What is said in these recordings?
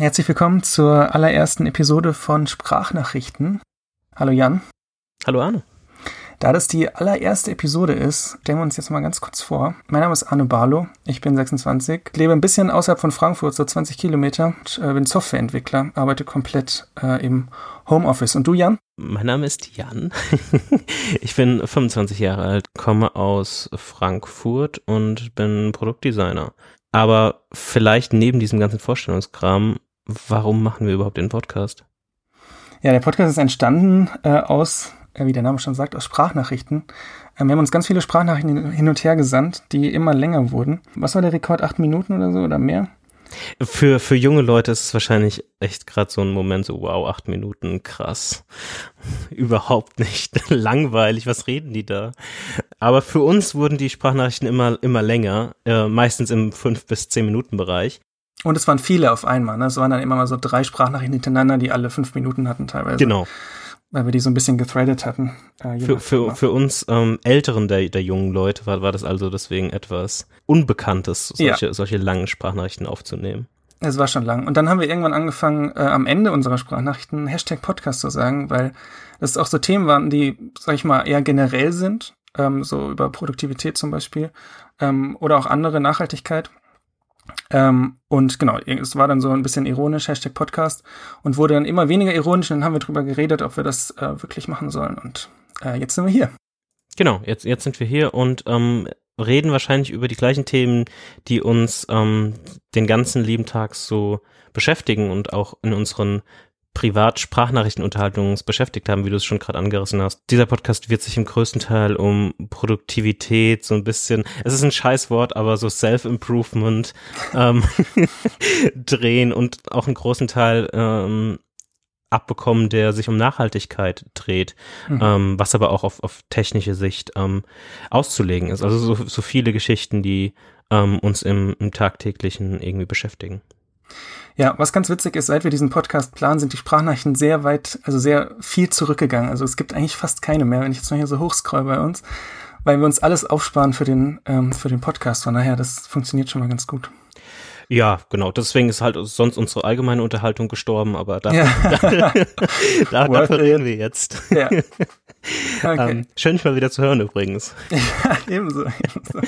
Herzlich willkommen zur allerersten Episode von Sprachnachrichten. Hallo Jan. Hallo Arne. Da das die allererste Episode ist, stellen wir uns jetzt mal ganz kurz vor. Mein Name ist Arne Barlow, ich bin 26, lebe ein bisschen außerhalb von Frankfurt, so 20 Kilometer, und, äh, bin Softwareentwickler, arbeite komplett äh, im Homeoffice. Und du, Jan? Mein Name ist Jan. ich bin 25 Jahre alt, komme aus Frankfurt und bin Produktdesigner. Aber vielleicht neben diesem ganzen Vorstellungskram, warum machen wir überhaupt den Podcast? Ja, der Podcast ist entstanden äh, aus, äh, wie der Name schon sagt, aus Sprachnachrichten. Ähm, wir haben uns ganz viele Sprachnachrichten hin und her gesandt, die immer länger wurden. Was war der Rekord? Acht Minuten oder so oder mehr? Für, für junge Leute ist es wahrscheinlich echt gerade so ein Moment, so wow, acht Minuten, krass. Überhaupt nicht langweilig, was reden die da? Aber für uns wurden die Sprachnachrichten immer, immer länger, äh, meistens im fünf bis zehn Minuten Bereich. Und es waren viele auf einmal, ne? Es waren dann immer mal so drei Sprachnachrichten hintereinander, die alle fünf Minuten hatten teilweise. Genau weil wir die so ein bisschen gethreadet hatten. Äh, für, für, für uns ähm, Älteren der, der jungen Leute war, war das also deswegen etwas Unbekanntes, solche, ja. solche langen Sprachnachrichten aufzunehmen. Es war schon lang. Und dann haben wir irgendwann angefangen, äh, am Ende unserer Sprachnachrichten Hashtag Podcast zu sagen, weil das auch so Themen waren, die, sag ich mal, eher generell sind, ähm, so über Produktivität zum Beispiel, ähm, oder auch andere Nachhaltigkeit. Ähm, und genau, es war dann so ein bisschen ironisch, Hashtag Podcast, und wurde dann immer weniger ironisch. Und dann haben wir drüber geredet, ob wir das äh, wirklich machen sollen. Und äh, jetzt sind wir hier. Genau, jetzt, jetzt sind wir hier und ähm, reden wahrscheinlich über die gleichen Themen, die uns ähm, den ganzen lieben Tag so beschäftigen und auch in unseren Privat-Sprachnachrichtenunterhaltung beschäftigt haben, wie du es schon gerade angerissen hast. Dieser Podcast wird sich im größten Teil um Produktivität, so ein bisschen, es ist ein Scheißwort, aber so Self-Improvement ähm, drehen und auch einen großen Teil ähm, abbekommen, der sich um Nachhaltigkeit dreht, mhm. ähm, was aber auch auf, auf technische Sicht ähm, auszulegen ist. Also so, so viele Geschichten, die ähm, uns im, im tagtäglichen irgendwie beschäftigen. Ja, was ganz witzig ist, seit wir diesen Podcast planen, sind die Sprachnachrichten sehr weit, also sehr viel zurückgegangen. Also es gibt eigentlich fast keine mehr, wenn ich jetzt mal hier so hochscroll bei uns, weil wir uns alles aufsparen für den, ähm, für den Podcast. Von daher, das funktioniert schon mal ganz gut. Ja, genau. Deswegen ist halt sonst unsere allgemeine Unterhaltung gestorben, aber da, ja. da, da, dafür reden wir jetzt. Ja. Okay. Ähm, schön, dich mal wieder zu hören übrigens. Ja, ebenso. ebenso.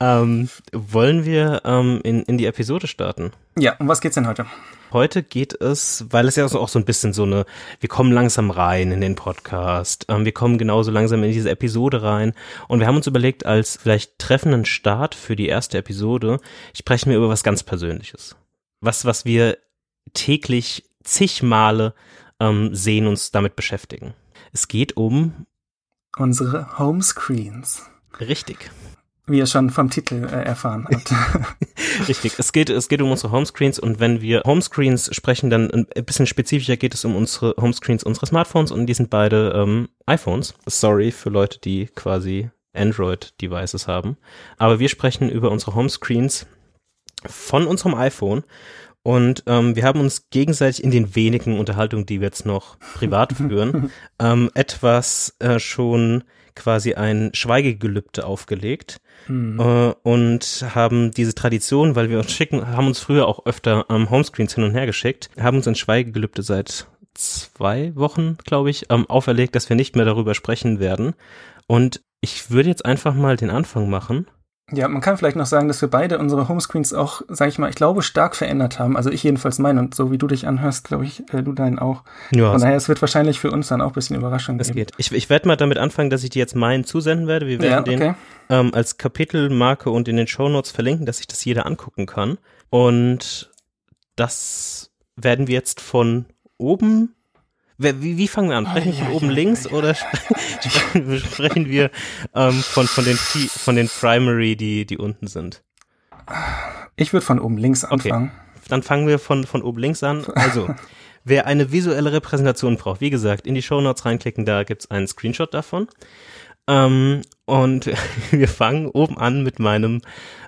Ähm, wollen wir ähm, in, in die Episode starten? Ja, um was geht's denn heute? Heute geht es, weil es ja auch so ein bisschen so eine, wir kommen langsam rein in den Podcast, ähm, wir kommen genauso langsam in diese Episode rein und wir haben uns überlegt, als vielleicht treffenden Start für die erste Episode sprechen wir über was ganz Persönliches. Was, was wir täglich zig Male ähm, sehen, uns damit beschäftigen. Es geht um unsere Homescreens. Richtig. Wie ihr schon vom Titel äh, erfahren habt. Richtig, es geht, es geht um unsere Homescreens und wenn wir Homescreens sprechen, dann ein bisschen spezifischer geht es um unsere Homescreens unserer Smartphones und die sind beide ähm, iPhones. Sorry für Leute, die quasi Android-Devices haben. Aber wir sprechen über unsere Homescreens von unserem iPhone und ähm, wir haben uns gegenseitig in den wenigen Unterhaltungen, die wir jetzt noch privat führen, ähm, etwas äh, schon quasi ein Schweigegelübde aufgelegt mhm. äh, und haben diese Tradition, weil wir uns schicken, haben uns früher auch öfter ähm, Homescreens hin und her geschickt, haben uns ein Schweigegelübde seit zwei Wochen, glaube ich, ähm, auferlegt, dass wir nicht mehr darüber sprechen werden. Und ich würde jetzt einfach mal den Anfang machen. Ja, man kann vielleicht noch sagen, dass wir beide unsere Homescreens auch, sag ich mal, ich glaube, stark verändert haben. Also ich jedenfalls meinen und so wie du dich anhörst, glaube ich, äh, du deinen auch. Ja, Von daher, es wird wahrscheinlich für uns dann auch ein bisschen Überraschung das geben. geht. Ich, ich werde mal damit anfangen, dass ich dir jetzt meinen zusenden werde. Wir werden ja, okay. den ähm, als Kapitelmarke und in den Shownotes verlinken, dass sich das jeder angucken kann. Und das werden wir jetzt von oben wie, wie fangen wir an? Sprechen wir von oben links oder sprechen wir ähm, von, von, den, von den Primary, die, die unten sind? Ich würde von oben links anfangen. Okay. Dann fangen wir von, von oben links an. Also, wer eine visuelle Repräsentation braucht, wie gesagt, in die Show Notes reinklicken, da gibt's einen Screenshot davon. Ähm, und wir fangen oben an mit meinem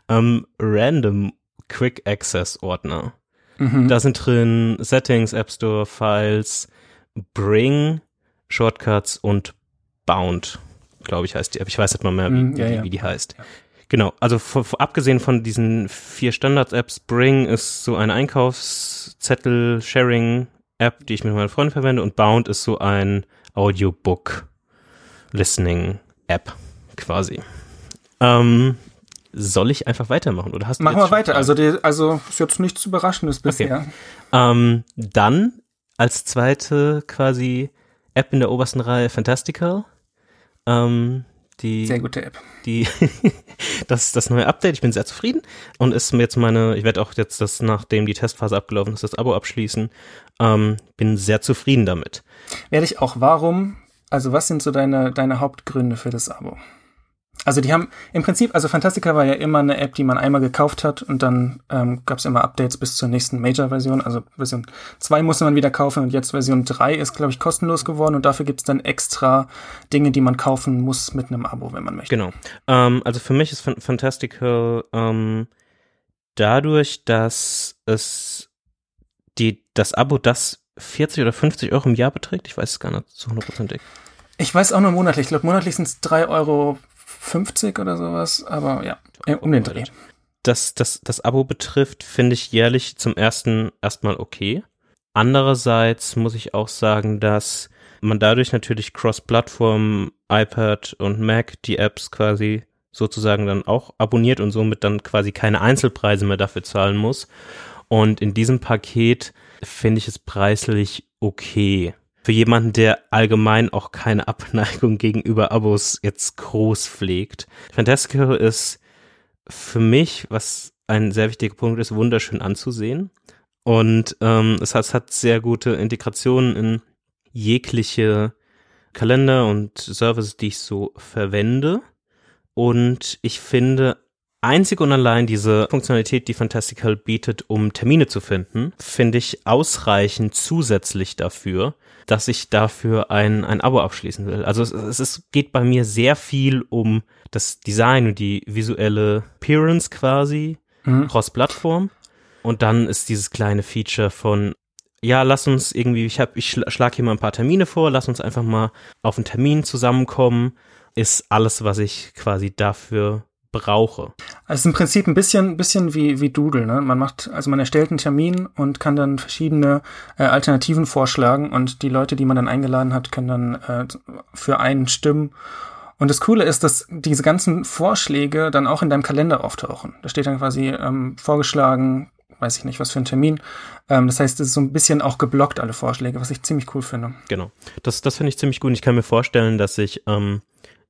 ähm, Random Quick Access Ordner. Mhm. Da sind drin Settings, App Store, Files, Bring, Shortcuts und Bound, glaube ich, heißt die. Aber ich weiß nicht mal mehr, wie, mm, ja, ja. wie die heißt. Genau, also vor, vor, abgesehen von diesen vier Standards-Apps, Bring ist so eine Einkaufszettel-Sharing-App, die ich mit meinen Freunden verwende und Bound ist so ein Audiobook-Listening-App quasi. Ähm, soll ich einfach weitermachen oder hast du Machen wir weiter. Also, die, also ist jetzt nichts Überraschendes bisher. Okay. Ähm, dann als zweite quasi App in der obersten Reihe Fantastical. Ähm, die, sehr gute App. Die, das, das neue Update, ich bin sehr zufrieden und ist jetzt meine, ich werde auch jetzt das, nachdem die Testphase abgelaufen ist, das Abo abschließen. Ähm, bin sehr zufrieden damit. Werde ich auch. Warum? Also was sind so deine, deine Hauptgründe für das Abo? Also die haben im Prinzip, also Fantastica war ja immer eine App, die man einmal gekauft hat und dann ähm, gab es immer Updates bis zur nächsten Major-Version. Also Version 2 musste man wieder kaufen und jetzt Version 3 ist, glaube ich, kostenlos geworden und dafür gibt es dann extra Dinge, die man kaufen muss mit einem Abo, wenn man möchte. Genau. Ähm, also für mich ist Fantastical ähm, dadurch, dass es die, das Abo das 40 oder 50 Euro im Jahr beträgt, ich weiß es gar nicht zu hundertprozentig. Ich weiß auch nur monatlich. Ich glaube, monatlich sind es 3 Euro 50 oder sowas, aber ja, um den Dreh. Das, das, das Abo betrifft, finde ich jährlich zum ersten erstmal okay. Andererseits muss ich auch sagen, dass man dadurch natürlich Cross-Plattform, iPad und Mac die Apps quasi sozusagen dann auch abonniert und somit dann quasi keine Einzelpreise mehr dafür zahlen muss. Und in diesem Paket finde ich es preislich okay für jemanden, der allgemein auch keine Abneigung gegenüber Abos jetzt groß pflegt. Fantastical ist für mich, was ein sehr wichtiger Punkt ist, wunderschön anzusehen. Und ähm, es, hat, es hat sehr gute Integrationen in jegliche Kalender und Services, die ich so verwende. Und ich finde einzig und allein diese Funktionalität, die Fantastical bietet, um Termine zu finden, finde ich ausreichend zusätzlich dafür, dass ich dafür ein, ein Abo abschließen will. Also es, es geht bei mir sehr viel um das Design und die visuelle Appearance quasi, mhm. cross-Plattform. Und dann ist dieses kleine Feature von, ja, lass uns irgendwie, ich hab, ich schlag hier mal ein paar Termine vor, lass uns einfach mal auf einen Termin zusammenkommen, ist alles, was ich quasi dafür brauche. Also im Prinzip ein bisschen, bisschen wie, wie Doodle, ne? Man macht, also man erstellt einen Termin und kann dann verschiedene äh, Alternativen vorschlagen und die Leute, die man dann eingeladen hat, können dann äh, für einen stimmen. Und das Coole ist, dass diese ganzen Vorschläge dann auch in deinem Kalender auftauchen. Da steht dann quasi ähm, vorgeschlagen, weiß ich nicht, was für ein Termin. Ähm, das heißt, es ist so ein bisschen auch geblockt, alle Vorschläge, was ich ziemlich cool finde. Genau. Das, das finde ich ziemlich gut. Ich kann mir vorstellen, dass ich ähm,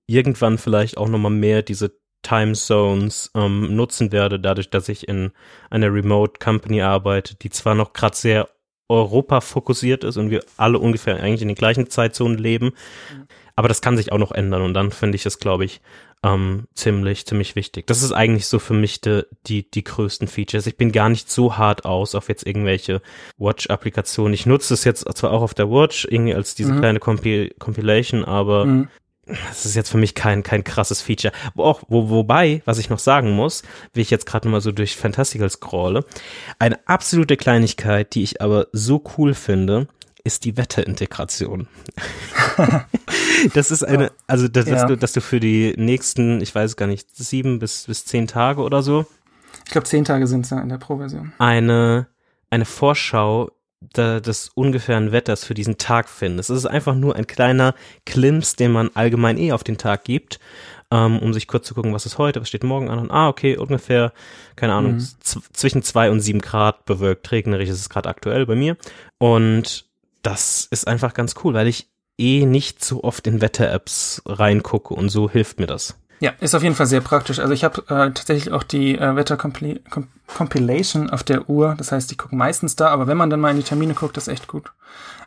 irgendwann vielleicht auch nochmal mehr diese Time Zones ähm, nutzen werde, dadurch, dass ich in einer Remote Company arbeite, die zwar noch gerade sehr Europa fokussiert ist und wir alle ungefähr eigentlich in den gleichen Zeitzonen leben, mhm. aber das kann sich auch noch ändern und dann finde ich es, glaube ich, ähm, ziemlich, ziemlich wichtig. Das ist eigentlich so für mich de, die, die größten Features. Ich bin gar nicht so hart aus auf jetzt irgendwelche Watch-Applikationen. Ich nutze es jetzt zwar auch auf der Watch irgendwie als diese mhm. kleine Compi Compilation, aber mhm das ist jetzt für mich kein, kein krasses Feature. Wo auch, wo, wobei, was ich noch sagen muss, wie ich jetzt gerade mal so durch Fantastical scrolle, eine absolute Kleinigkeit, die ich aber so cool finde, ist die Wetterintegration. das ist eine, also das, ja. dass, du, dass du für die nächsten, ich weiß gar nicht, sieben bis, bis zehn Tage oder so. Ich glaube, zehn Tage sind es ja in der Pro-Version. Eine, eine Vorschau des ungefähren Wetters für diesen Tag finden. Es ist einfach nur ein kleiner Klimps, den man allgemein eh auf den Tag gibt, ähm, um sich kurz zu gucken, was ist heute, was steht morgen an. Und, ah, okay, ungefähr, keine Ahnung, mhm. zwischen zwei und sieben Grad bewölkt, regnerisch ist es gerade aktuell bei mir. Und das ist einfach ganz cool, weil ich eh nicht so oft in Wetter-Apps reingucke und so hilft mir das. Ja, ist auf jeden Fall sehr praktisch. Also ich habe äh, tatsächlich auch die äh, Wetter-Compilation auf der Uhr. Das heißt, ich gucke meistens da, aber wenn man dann mal in die Termine guckt, ist echt gut.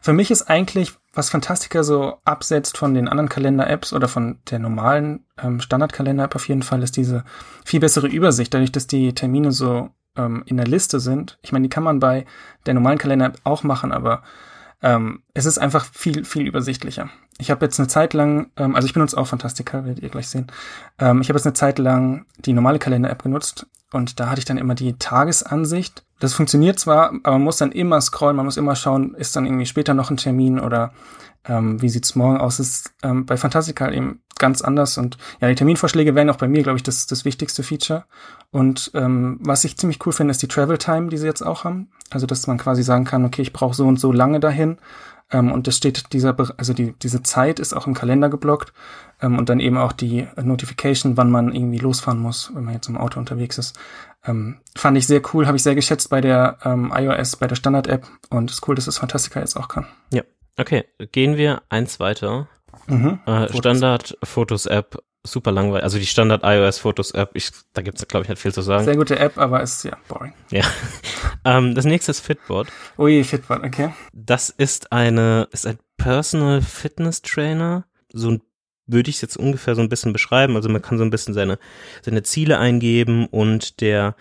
Für mich ist eigentlich, was Fantastica so absetzt von den anderen Kalender-Apps oder von der normalen ähm, Standard-Kalender-App auf jeden Fall, ist diese viel bessere Übersicht, dadurch, dass die Termine so ähm, in der Liste sind. Ich meine, die kann man bei der normalen Kalender-App auch machen, aber ähm, es ist einfach viel, viel übersichtlicher. Ich habe jetzt eine Zeit lang, ähm, also ich benutze auch Fantastica, werdet ihr gleich sehen. Ähm, ich habe jetzt eine Zeit lang die normale Kalender-App genutzt und da hatte ich dann immer die Tagesansicht. Das funktioniert zwar, aber man muss dann immer scrollen, man muss immer schauen, ist dann irgendwie später noch ein Termin oder ähm, wie sieht's morgen aus, ist ähm, bei Fantastical eben ganz anders. Und ja, die Terminvorschläge wären auch bei mir, glaube ich, das, das wichtigste Feature. Und ähm, was ich ziemlich cool finde, ist die Travel Time, die sie jetzt auch haben. Also, dass man quasi sagen kann, okay, ich brauche so und so lange dahin. Ähm, und das steht dieser, also die, diese Zeit ist auch im Kalender geblockt. Ähm, und dann eben auch die Notification, wann man irgendwie losfahren muss, wenn man jetzt im Auto unterwegs ist. Ähm, fand ich sehr cool, habe ich sehr geschätzt bei der ähm, iOS, bei der Standard-App. Und es ist cool, dass es Fantastica jetzt auch kann. Ja, okay. Gehen wir eins weiter. Mhm. Äh, Standard-Fotos-App super langweilig. Also die Standard iOS Fotos App, ich, da gibt's glaube ich nicht viel zu sagen. Sehr gute App, aber ist ja boring. Ja. ähm, das nächste ist Fitbot. Ui, Fitbot, okay. Das ist eine, ist ein Personal Fitness Trainer. So ein würde ich es jetzt ungefähr so ein bisschen beschreiben. Also man kann so ein bisschen seine, seine Ziele eingeben und der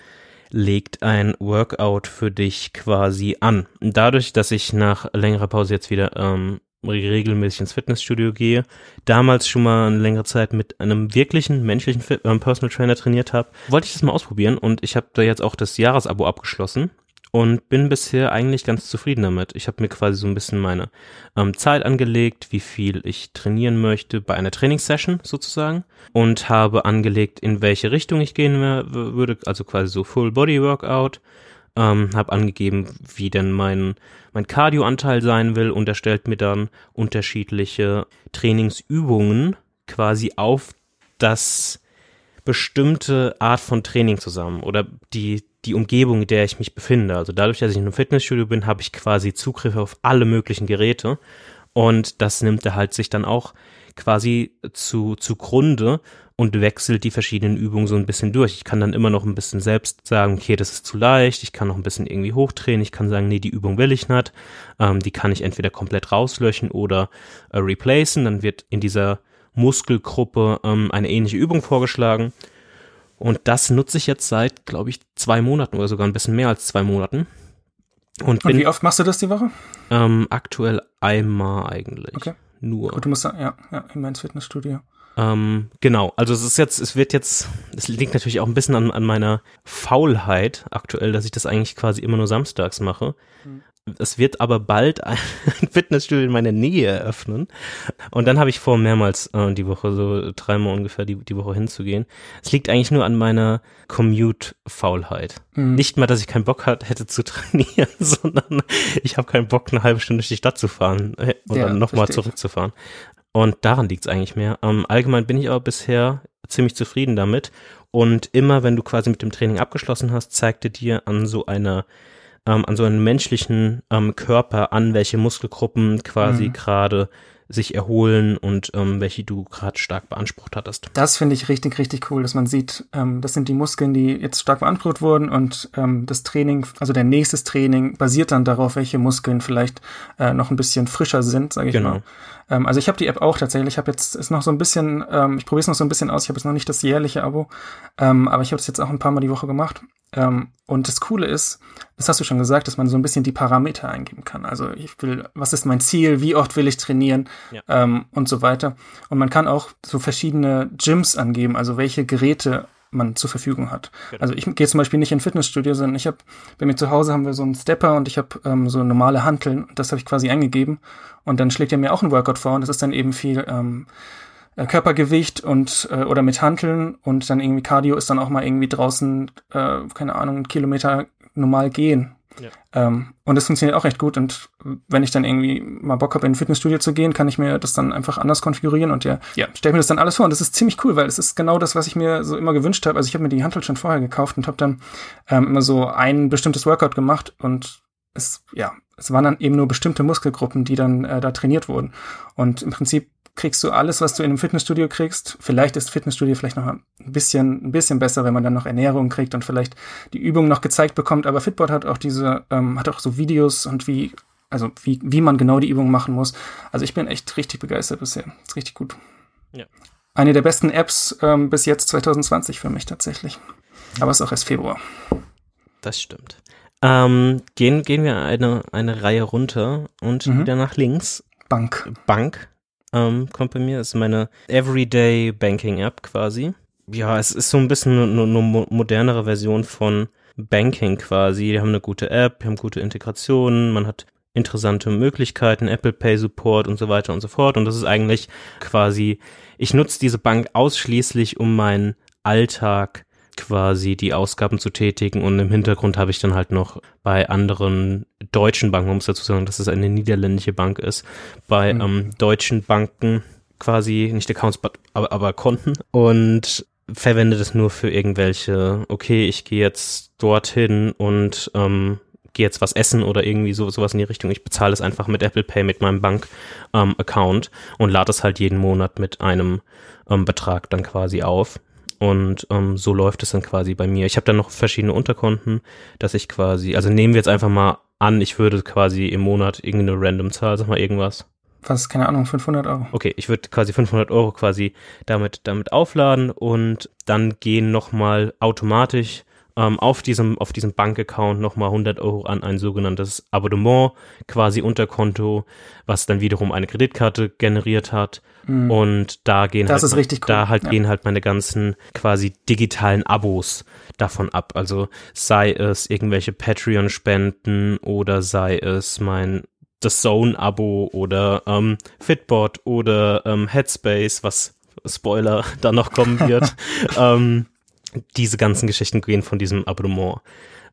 legt ein Workout für dich quasi an. dadurch, dass ich nach längerer Pause jetzt wieder ähm, regelmäßig ins Fitnessstudio gehe, damals schon mal eine längere Zeit mit einem wirklichen menschlichen Fit äh, Personal Trainer trainiert habe, wollte ich das mal ausprobieren und ich habe da jetzt auch das Jahresabo abgeschlossen und bin bisher eigentlich ganz zufrieden damit. Ich habe mir quasi so ein bisschen meine ähm, Zeit angelegt, wie viel ich trainieren möchte bei einer Trainingssession sozusagen und habe angelegt, in welche Richtung ich gehen würde, also quasi so Full Body Workout ähm, habe angegeben, wie denn mein, mein Cardio-Anteil sein will und er stellt mir dann unterschiedliche Trainingsübungen quasi auf das bestimmte Art von Training zusammen oder die, die Umgebung, in der ich mich befinde. Also dadurch, dass ich in einem Fitnessstudio bin, habe ich quasi Zugriff auf alle möglichen Geräte und das nimmt er halt sich dann auch quasi zu, zugrunde und wechselt die verschiedenen Übungen so ein bisschen durch. Ich kann dann immer noch ein bisschen selbst sagen, okay, das ist zu leicht, ich kann noch ein bisschen irgendwie hochdrehen, ich kann sagen, nee, die Übung will ich nicht, ähm, die kann ich entweder komplett rauslöschen oder äh, replacen, dann wird in dieser Muskelgruppe ähm, eine ähnliche Übung vorgeschlagen. Und das nutze ich jetzt seit, glaube ich, zwei Monaten oder sogar ein bisschen mehr als zwei Monaten. Und, bin, Und wie oft machst du das die Woche? Ähm, aktuell einmal eigentlich. Okay. Nur. Gut, du musst ja, ja, immer ins Fitnessstudio. Ähm, genau, also es ist jetzt, es wird jetzt, es liegt natürlich auch ein bisschen an, an meiner Faulheit aktuell, dass ich das eigentlich quasi immer nur samstags mache. Mhm. Es wird aber bald ein Fitnessstudio in meiner Nähe eröffnen. Und dann habe ich vor, mehrmals äh, die Woche, so dreimal ungefähr die, die Woche hinzugehen. Es liegt eigentlich nur an meiner Commute-Faulheit. Mhm. Nicht mal, dass ich keinen Bock hat, hätte zu trainieren, sondern ich habe keinen Bock, eine halbe Stunde durch die Stadt zu fahren äh, und ja, dann nochmal zurückzufahren. Und daran liegt es eigentlich mehr. Ähm, allgemein bin ich aber bisher ziemlich zufrieden damit. Und immer, wenn du quasi mit dem Training abgeschlossen hast, zeigt er dir an so einer ähm, an so einem menschlichen ähm, Körper an, welche Muskelgruppen quasi mhm. gerade sich erholen und ähm, welche du gerade stark beansprucht hattest. Das finde ich richtig, richtig cool, dass man sieht, ähm, das sind die Muskeln, die jetzt stark beansprucht wurden und ähm, das Training, also der nächste Training basiert dann darauf, welche Muskeln vielleicht äh, noch ein bisschen frischer sind, sage ich genau. mal. Ähm, also ich habe die App auch tatsächlich. Ich habe jetzt ist noch so ein bisschen, ähm, ich probiere es noch so ein bisschen aus. Ich habe jetzt noch nicht das jährliche Abo, ähm, aber ich habe es jetzt auch ein paar Mal die Woche gemacht. Ähm, und das Coole ist, das hast du schon gesagt, dass man so ein bisschen die Parameter eingeben kann. Also ich will, was ist mein Ziel, wie oft will ich trainieren ja. ähm, und so weiter. Und man kann auch so verschiedene Gyms angeben, also welche Geräte man zur Verfügung hat. Genau. Also ich gehe zum Beispiel nicht in Fitnessstudio, sondern ich habe, bei mir zu Hause haben wir so einen Stepper und ich habe ähm, so normale Hanteln. Das habe ich quasi eingegeben und dann schlägt er mir auch ein Workout vor und das ist dann eben viel ähm, äh, Körpergewicht und äh, oder mit Hanteln und dann irgendwie Cardio ist dann auch mal irgendwie draußen, äh, keine Ahnung, Kilometer normal gehen. Ja. Ähm, und das funktioniert auch recht gut. Und wenn ich dann irgendwie mal Bock habe, in ein Fitnessstudio zu gehen, kann ich mir das dann einfach anders konfigurieren und ja, ja, stell mir das dann alles vor. Und das ist ziemlich cool, weil es ist genau das, was ich mir so immer gewünscht habe. Also ich habe mir die Handel schon vorher gekauft und habe dann ähm, immer so ein bestimmtes Workout gemacht und es, ja, es waren dann eben nur bestimmte Muskelgruppen, die dann äh, da trainiert wurden. Und im Prinzip kriegst du alles, was du in einem Fitnessstudio kriegst. Vielleicht ist Fitnessstudio vielleicht noch ein bisschen, ein bisschen besser, wenn man dann noch Ernährung kriegt und vielleicht die Übung noch gezeigt bekommt. Aber Fitbot hat auch diese, ähm, hat auch so Videos und wie, also wie, wie man genau die Übung machen muss. Also ich bin echt richtig begeistert bisher. ist richtig gut. Ja. Eine der besten Apps ähm, bis jetzt 2020 für mich tatsächlich. Aber es ist auch erst Februar. Das stimmt. Ähm, gehen, gehen wir eine, eine Reihe runter und mhm. wieder nach links. Bank. Bank ähm, kommt bei mir. Das ist meine Everyday Banking App quasi. Ja, es ist so ein bisschen eine, eine modernere Version von Banking quasi. Die haben eine gute App, die haben gute Integrationen, man hat interessante Möglichkeiten, Apple Pay Support und so weiter und so fort. Und das ist eigentlich quasi, ich nutze diese Bank ausschließlich, um meinen Alltag quasi die Ausgaben zu tätigen und im Hintergrund habe ich dann halt noch bei anderen deutschen Banken, um es dazu zu sagen, dass es eine niederländische Bank ist, bei mhm. ähm, deutschen Banken quasi nicht Accounts, aber, aber Konten und verwende das nur für irgendwelche, okay, ich gehe jetzt dorthin und ähm, gehe jetzt was essen oder irgendwie so, sowas in die Richtung. Ich bezahle es einfach mit Apple Pay, mit meinem Bank-Account ähm, und lade es halt jeden Monat mit einem ähm, Betrag dann quasi auf. Und ähm, so läuft es dann quasi bei mir. Ich habe dann noch verschiedene Unterkonten, dass ich quasi, also nehmen wir jetzt einfach mal an, ich würde quasi im Monat irgendeine random Zahl, sag mal irgendwas. Was, keine Ahnung, 500 Euro. Okay, ich würde quasi 500 Euro quasi damit, damit aufladen und dann gehen nochmal automatisch ähm, auf diesem, auf diesem Bankaccount nochmal 100 Euro an ein sogenanntes Abonnement, quasi Unterkonto, was dann wiederum eine Kreditkarte generiert hat. Mhm. Und da gehen das halt, cool. da halt ja. gehen halt meine ganzen quasi digitalen Abos davon ab. Also sei es irgendwelche Patreon-Spenden oder sei es mein das Zone-Abo oder ähm, Fitbot oder ähm, Headspace, was Spoiler da noch kommen wird. ähm, diese ganzen Geschichten gehen von diesem Abonnement.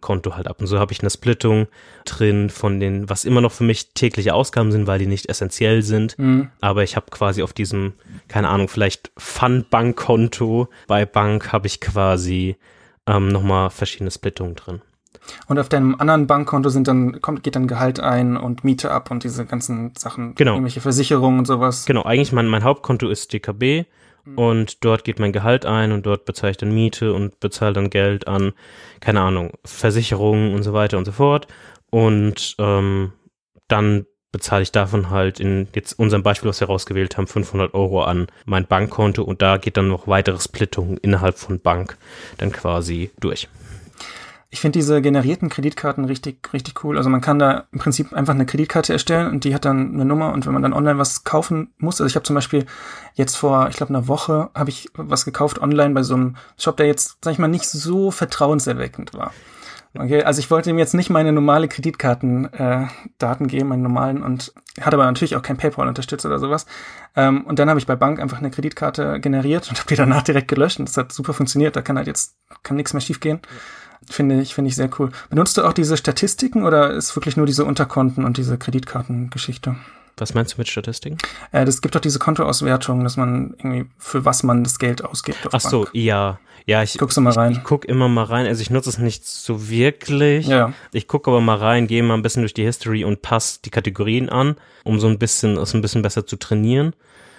Konto halt ab. Und so habe ich eine Splittung drin von den, was immer noch für mich tägliche Ausgaben sind, weil die nicht essentiell sind. Mhm. Aber ich habe quasi auf diesem, keine Ahnung, vielleicht Fun-Bank-Konto bei Bank habe ich quasi ähm, nochmal verschiedene Splittungen drin. Und auf deinem anderen Bankkonto sind dann, kommt, geht dann Gehalt ein und Miete ab und diese ganzen Sachen, genau. irgendwelche Versicherungen und sowas. Genau, eigentlich mein, mein Hauptkonto ist DKB. Und dort geht mein Gehalt ein und dort bezahle ich dann Miete und bezahle dann Geld an, keine Ahnung, Versicherungen und so weiter und so fort. Und ähm, dann bezahle ich davon halt in jetzt unserem Beispiel, was wir rausgewählt haben, 500 Euro an mein Bankkonto und da geht dann noch weitere Splittungen innerhalb von Bank dann quasi durch. Ich finde diese generierten Kreditkarten richtig, richtig cool. Also man kann da im Prinzip einfach eine Kreditkarte erstellen und die hat dann eine Nummer und wenn man dann online was kaufen muss, also ich habe zum Beispiel jetzt vor, ich glaube, einer Woche habe ich was gekauft online bei so einem Shop, der jetzt, sag ich mal, nicht so vertrauenserweckend war. Okay, also ich wollte ihm jetzt nicht meine normale Kreditkartendaten äh, geben, meine normalen, und hat aber natürlich auch kein PayPal unterstützt oder sowas. Ähm, und dann habe ich bei Bank einfach eine Kreditkarte generiert und habe die danach direkt gelöscht. Und das hat super funktioniert. Da kann halt jetzt kann nichts mehr schiefgehen. Ja. Finde ich, finde ich sehr cool. Benutzt du auch diese Statistiken oder ist wirklich nur diese Unterkonten und diese Kreditkartengeschichte? Was meinst du mit Statistiken? Äh, das gibt doch diese Kontoauswertung, dass man irgendwie für was man das Geld ausgibt. Ach so, ja. Ja, ich, Guckst du mal rein? Ich, ich guck immer mal rein. Also ich nutze es nicht so wirklich. Ja. Ich gucke aber mal rein, gehe mal ein bisschen durch die History und passe die Kategorien an, um so ein bisschen, es ein bisschen besser zu trainieren,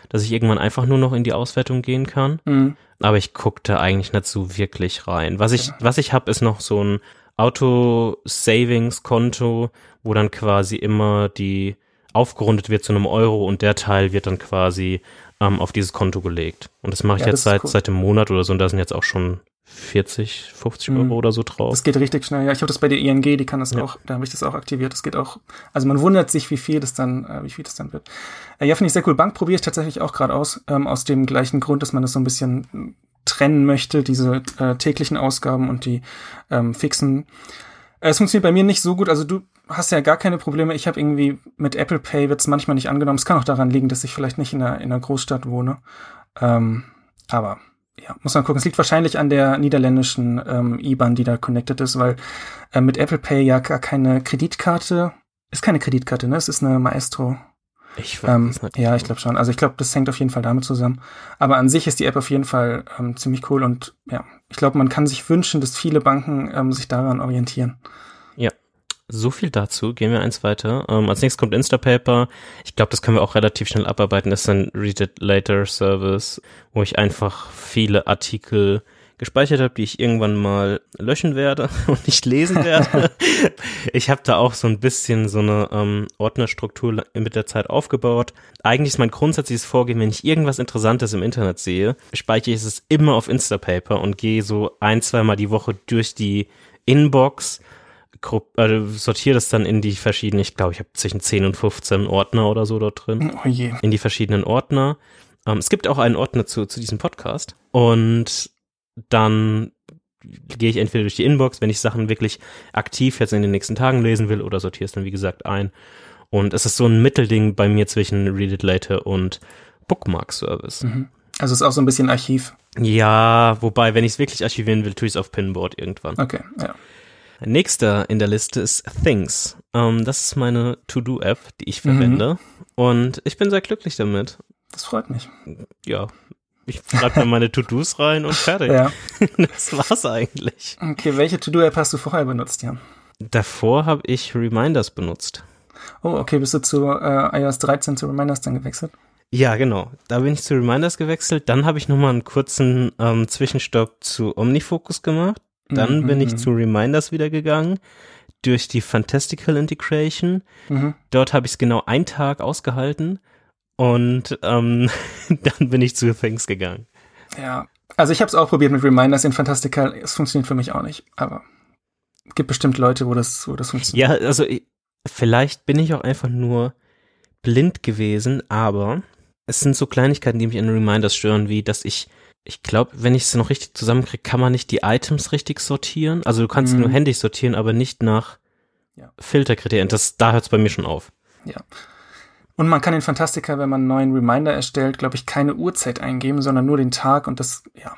dass ich irgendwann einfach nur noch in die Auswertung gehen kann. Mhm aber ich gucke da eigentlich nicht so wirklich rein. Was ich, was ich habe, ist noch so ein Auto-Savings-Konto, wo dann quasi immer die aufgerundet wird zu einem Euro und der Teil wird dann quasi ähm, auf dieses Konto gelegt. Und das mache ich ja, jetzt seit, cool. seit dem Monat oder so und da sind jetzt auch schon 40, 50 mhm. Euro oder so drauf. Das geht richtig schnell. Ja, ich habe das bei der ING, die kann das ja. auch, da habe ich das auch aktiviert. Das geht auch, also man wundert sich, wie viel das dann, äh, wie viel das dann wird. Äh, ja, finde ich sehr cool. Bank probiere ich tatsächlich auch gerade aus, ähm, aus dem gleichen Grund, dass man das so ein bisschen trennen möchte, diese äh, täglichen Ausgaben und die ähm, fixen. Äh, es funktioniert bei mir nicht so gut. Also du hast ja gar keine Probleme. Ich habe irgendwie mit Apple Pay wird es manchmal nicht angenommen. Es kann auch daran liegen, dass ich vielleicht nicht in einer, in einer Großstadt wohne. Ähm, aber ja, muss man gucken. Es liegt wahrscheinlich an der niederländischen ähm, IBAN, die da connected ist, weil äh, mit Apple Pay ja gar keine Kreditkarte, ist keine Kreditkarte, ne? Es ist eine Maestro. Ich weiß ähm, nicht. Ja, ich glaube schon. Also ich glaube, das hängt auf jeden Fall damit zusammen. Aber an sich ist die App auf jeden Fall ähm, ziemlich cool und ja, ich glaube, man kann sich wünschen, dass viele Banken ähm, sich daran orientieren. Ja, so viel dazu. Gehen wir eins weiter. Ähm, als nächstes kommt Instapaper. Ich glaube, das können wir auch relativ schnell abarbeiten. Das ist ein Read It Later Service, wo ich einfach viele Artikel gespeichert habe, die ich irgendwann mal löschen werde und nicht lesen werde. ich habe da auch so ein bisschen so eine ähm, Ordnerstruktur mit der Zeit aufgebaut. Eigentlich ist mein grundsätzliches Vorgehen, wenn ich irgendwas Interessantes im Internet sehe, speichere ich es immer auf Instapaper und gehe so ein, zweimal die Woche durch die Inbox also sortiere das dann in die verschiedenen, ich glaube, ich habe zwischen 10 und 15 Ordner oder so dort drin. Oh je. In die verschiedenen Ordner. Ähm, es gibt auch einen Ordner zu, zu diesem Podcast. Und dann gehe ich entweder durch die Inbox, wenn ich Sachen wirklich aktiv jetzt in den nächsten Tagen lesen will, oder sortiere es dann, wie gesagt, ein. Und es ist so ein Mittelding bei mir zwischen Read It Later und Bookmark Service. Mhm. Also es ist auch so ein bisschen Archiv. Ja, wobei, wenn ich es wirklich archivieren will, tue ich es auf Pinboard irgendwann. Okay, ja. Nächster in der Liste ist Things. Ähm, das ist meine To-Do-App, die ich verwende. Mhm. Und ich bin sehr glücklich damit. Das freut mich. Ja, ich schreibe mir meine To-Dos rein und fertig. Ja. Das war's eigentlich. Okay, welche To-Do-App hast du vorher benutzt, Jan? Davor habe ich Reminders benutzt. Oh, okay, bist du zu äh, iOS 13 zu Reminders dann gewechselt? Ja, genau. Da bin ich zu Reminders gewechselt. Dann habe ich nochmal einen kurzen ähm, Zwischenstopp zu Omnifocus gemacht. Dann mhm, bin ich mhm. zu Reminders wieder gegangen durch die Fantastical Integration. Mhm. Dort habe ich es genau einen Tag ausgehalten und ähm, dann bin ich zu Things gegangen. Ja, also ich habe es auch probiert mit Reminders in Fantastical. Es funktioniert für mich auch nicht, aber es gibt bestimmt Leute, wo das, wo das funktioniert. Ja, also vielleicht bin ich auch einfach nur blind gewesen, aber es sind so Kleinigkeiten, die mich an Reminders stören, wie dass ich ich glaube, wenn ich es noch richtig zusammenkriege, kann man nicht die Items richtig sortieren. Also du kannst mhm. nur händisch sortieren, aber nicht nach ja. Filterkriterien. Das, da hört es bei mir schon auf. Ja. Und man kann in Fantastica, wenn man einen neuen Reminder erstellt, glaube ich, keine Uhrzeit eingeben, sondern nur den Tag und das, ja,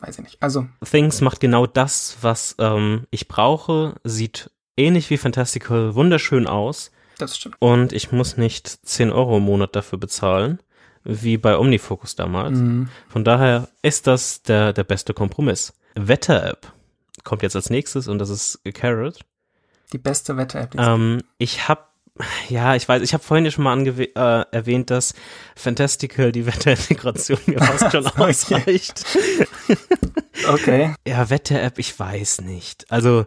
weiß ich nicht. Also. Things macht genau das, was ähm, ich brauche, sieht ähnlich wie Fantastical wunderschön aus. Das stimmt. Und ich muss nicht 10 Euro im Monat dafür bezahlen wie bei Omnifocus damals. Mhm. Von daher ist das der, der beste Kompromiss. Wetter-App kommt jetzt als nächstes und das ist Carrot. Die beste Wetter-App. Ähm, ich habe ja, ich weiß, ich habe vorhin ja schon mal äh, erwähnt, dass Fantastical die Wetterintegration mir fast schon ausreicht. okay. Ja, Wetter-App, ich weiß nicht. Also,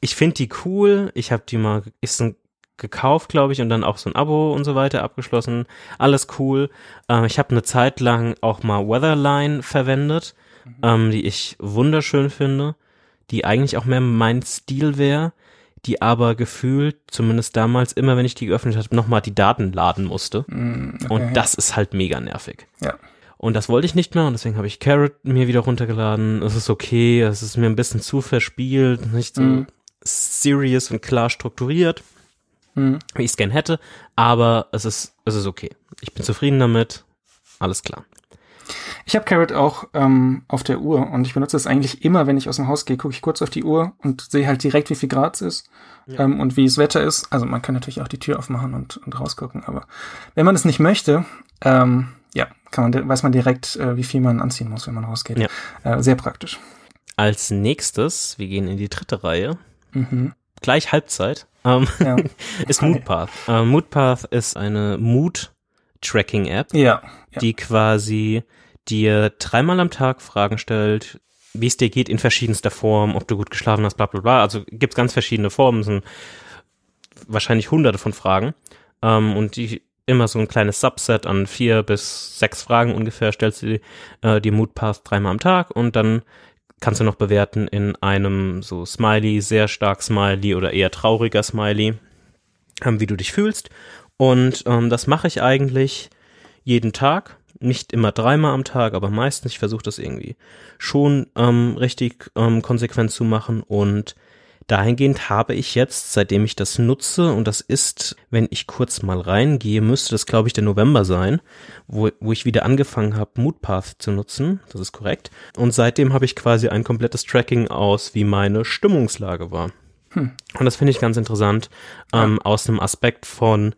ich finde die cool. Ich habe die mal, ist ein gekauft, glaube ich, und dann auch so ein Abo und so weiter abgeschlossen. Alles cool. Äh, ich habe eine Zeit lang auch mal Weatherline verwendet, mhm. ähm, die ich wunderschön finde, die eigentlich auch mehr mein Stil wäre, die aber gefühlt, zumindest damals, immer wenn ich die geöffnet habe, nochmal die Daten laden musste. Mhm, okay. Und das ist halt mega nervig. Ja. Und das wollte ich nicht mehr und deswegen habe ich Carrot mir wieder runtergeladen. Es ist okay, es ist mir ein bisschen zu verspielt, nicht so mhm. serious und klar strukturiert mhm. wie ich es gern hätte, aber es ist, es ist okay. Ich bin zufrieden damit, alles klar. Ich habe Carrot auch ähm, auf der Uhr und ich benutze es eigentlich immer, wenn ich aus dem Haus gehe, gucke ich kurz auf die Uhr und sehe halt direkt, wie viel Grad es ist ja. ähm, und wie das Wetter ist. Also man kann natürlich auch die Tür aufmachen und, und rausgucken, aber wenn man es nicht möchte, ähm, ja, kann man, weiß man direkt, äh, wie viel man anziehen muss, wenn man rausgeht. Ja. Äh, sehr praktisch. Als nächstes, wir gehen in die dritte Reihe. Mhm. Gleich Halbzeit. Ähm, ja. ist Moodpath. Äh, Moodpath ist eine Mood-Tracking-App, ja, die quasi dir dreimal am Tag Fragen stellt, wie es dir geht in verschiedenster Form, ob du gut geschlafen hast, bla bla bla. Also gibt's ganz verschiedene Formen, sind wahrscheinlich hunderte von Fragen. Ähm, und die immer so ein kleines Subset an vier bis sechs Fragen ungefähr stellst du die, äh, die Moodpath dreimal am Tag und dann kannst du noch bewerten in einem so Smiley, sehr stark Smiley oder eher trauriger Smiley, ähm, wie du dich fühlst. Und ähm, das mache ich eigentlich jeden Tag. Nicht immer dreimal am Tag, aber meistens. Ich versuche das irgendwie schon ähm, richtig ähm, konsequent zu machen und Dahingehend habe ich jetzt, seitdem ich das nutze, und das ist, wenn ich kurz mal reingehe, müsste das, glaube ich, der November sein, wo, wo ich wieder angefangen habe, Moodpath zu nutzen. Das ist korrekt. Und seitdem habe ich quasi ein komplettes Tracking aus, wie meine Stimmungslage war. Hm. Und das finde ich ganz interessant, ähm, aus einem Aspekt von,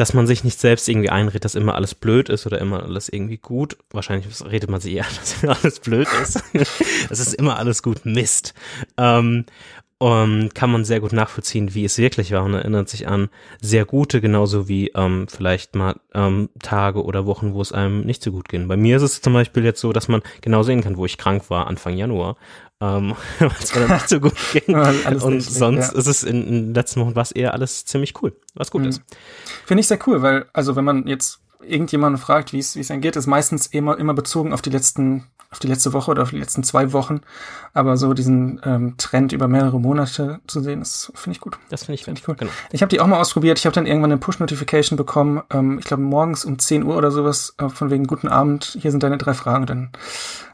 dass man sich nicht selbst irgendwie einredet, dass immer alles blöd ist oder immer alles irgendwie gut. Wahrscheinlich redet man sich eher, dass immer alles blöd ist. Es ist immer alles gut Mist. Ähm, um, ähm, kann man sehr gut nachvollziehen, wie es wirklich war und erinnert sich an sehr gute, genauso wie ähm, vielleicht mal ähm, Tage oder Wochen, wo es einem nicht so gut ging. Bei mir ist es zum Beispiel jetzt so, dass man genau sehen kann, wo ich krank war, Anfang Januar, ähm, weil es mir dann nicht so gut ging. und sonst ja. ist es in, in den letzten Wochen war es eher alles ziemlich cool, was gut mhm. ist. Finde ich sehr cool, weil, also wenn man jetzt irgendjemanden fragt, wie es wie es einem geht, ist meistens immer immer bezogen auf die letzten auf die letzte Woche oder auf die letzten zwei Wochen. Aber so diesen ähm, Trend über mehrere Monate zu sehen, das finde ich gut. Das finde ich, find ich cool. Genau. Ich habe die auch mal ausprobiert. Ich habe dann irgendwann eine Push-Notification bekommen. Ähm, ich glaube morgens um 10 Uhr oder sowas äh, von wegen guten Abend. Hier sind deine drei Fragen. Dann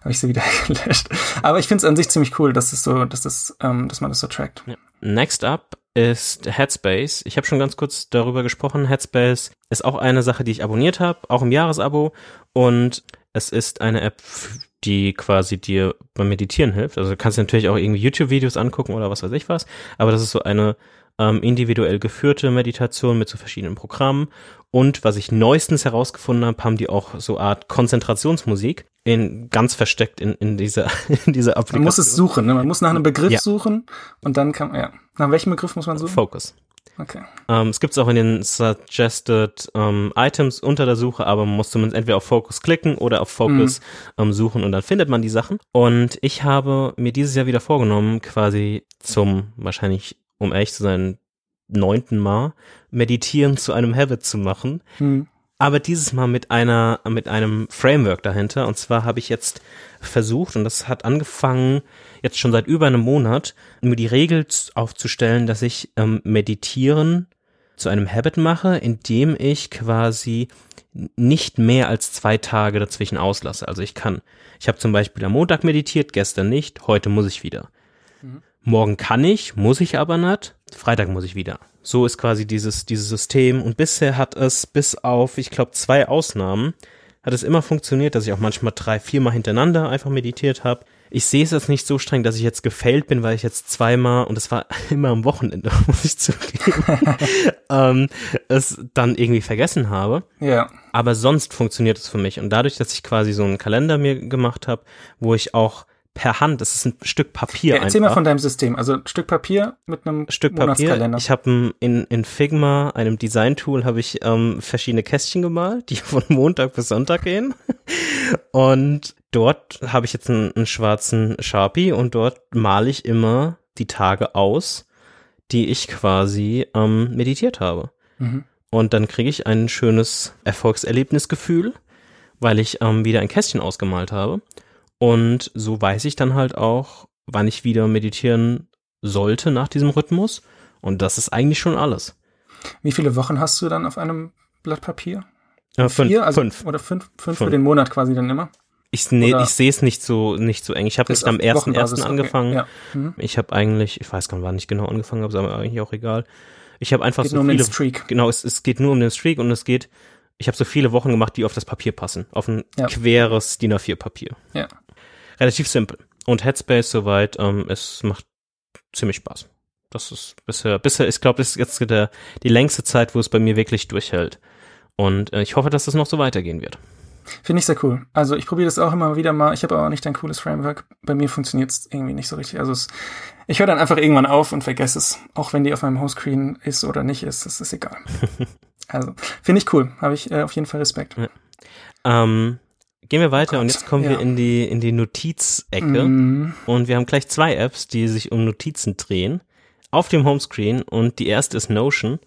habe ich sie wieder gelöscht. Aber ich finde es an sich ziemlich cool, dass es so, dass das, ähm, dass man das so trackt. Ja. Next up ist Headspace. Ich habe schon ganz kurz darüber gesprochen. Headspace ist auch eine Sache, die ich abonniert habe, auch im Jahresabo. Und es ist eine App, die quasi dir beim Meditieren hilft. Also du kannst natürlich auch irgendwie YouTube-Videos angucken oder was weiß ich was. Aber das ist so eine ähm, individuell geführte Meditation mit so verschiedenen Programmen. Und was ich neuestens herausgefunden habe, haben die auch so Art Konzentrationsmusik in ganz versteckt in, in dieser in dieser Applikation. Man muss es suchen, ne? man muss nach einem Begriff ja. suchen und dann kann ja. Nach welchem Begriff muss man suchen? Focus. Okay. Ähm, es gibt es auch in den Suggested ähm, Items unter der Suche, aber man muss zumindest entweder auf Focus klicken oder auf Focus mhm. ähm, suchen und dann findet man die Sachen. Und ich habe mir dieses Jahr wieder vorgenommen, quasi zum wahrscheinlich um ehrlich zu sein, neunten Mal, Meditieren zu einem Habit zu machen. Mhm. Aber dieses Mal mit einer, mit einem Framework dahinter. Und zwar habe ich jetzt versucht, und das hat angefangen jetzt schon seit über einem Monat, mir die Regel aufzustellen, dass ich ähm, Meditieren zu einem Habit mache, indem ich quasi nicht mehr als zwei Tage dazwischen auslasse. Also ich kann, ich habe zum Beispiel am Montag meditiert, gestern nicht, heute muss ich wieder. Mhm. Morgen kann ich, muss ich aber nicht. Freitag muss ich wieder. So ist quasi dieses, dieses System. Und bisher hat es bis auf, ich glaube, zwei Ausnahmen, hat es immer funktioniert, dass ich auch manchmal drei, viermal hintereinander einfach meditiert habe. Ich sehe es jetzt nicht so streng, dass ich jetzt gefailt bin, weil ich jetzt zweimal, und das war immer am Wochenende, muss ich zugeben, ähm, es dann irgendwie vergessen habe. Ja. Aber sonst funktioniert es für mich. Und dadurch, dass ich quasi so einen Kalender mir gemacht habe, wo ich auch per Hand. Das ist ein Stück Papier. Ja, erzähl einfach. mal von deinem System. Also ein Stück Papier mit einem Stück Papier. Ich habe in, in Figma, einem Design-Tool, habe ich ähm, verschiedene Kästchen gemalt, die von Montag bis Sonntag gehen. Und dort habe ich jetzt einen, einen schwarzen Sharpie und dort male ich immer die Tage aus, die ich quasi ähm, meditiert habe. Mhm. Und dann kriege ich ein schönes Erfolgserlebnisgefühl, weil ich ähm, wieder ein Kästchen ausgemalt habe. Und so weiß ich dann halt auch, wann ich wieder meditieren sollte nach diesem Rhythmus. Und das ist eigentlich schon alles. Wie viele Wochen hast du dann auf einem Blatt Papier? Ja, fünf, Vier? Also, fünf. Oder fünf, fünf, fünf, für den Monat quasi dann immer? Ich, nee, ich sehe es nicht so nicht so eng. Ich habe nicht am ersten ersten angefangen. Okay. Ja. Mhm. Ich habe eigentlich, ich weiß gar nicht, wann ich genau angefangen habe, ist aber eigentlich auch egal. Ich habe einfach geht so nur viele. Um den Streak. Genau, es, es geht nur um den Streak und es geht. Ich habe so viele Wochen gemacht, die auf das Papier passen, auf ein ja. queres DIN A4 Papier. Ja relativ simpel. Und Headspace soweit, ähm, es macht ziemlich Spaß. Das ist bisher, bisher, ich glaube, das ist jetzt der, die längste Zeit, wo es bei mir wirklich durchhält. Und äh, ich hoffe, dass das noch so weitergehen wird. Finde ich sehr cool. Also ich probiere das auch immer wieder mal. Ich habe aber auch nicht ein cooles Framework. Bei mir funktioniert es irgendwie nicht so richtig. Also es, ich höre dann einfach irgendwann auf und vergesse es. Auch wenn die auf meinem Homescreen ist oder nicht ist, das ist egal. also finde ich cool. Habe ich äh, auf jeden Fall Respekt. Ja. Ähm, Gehen wir weiter oh und jetzt kommen ja. wir in die, in die Notizecke. Mm. Und wir haben gleich zwei Apps, die sich um Notizen drehen. Auf dem Homescreen. Und die erste ist Notion,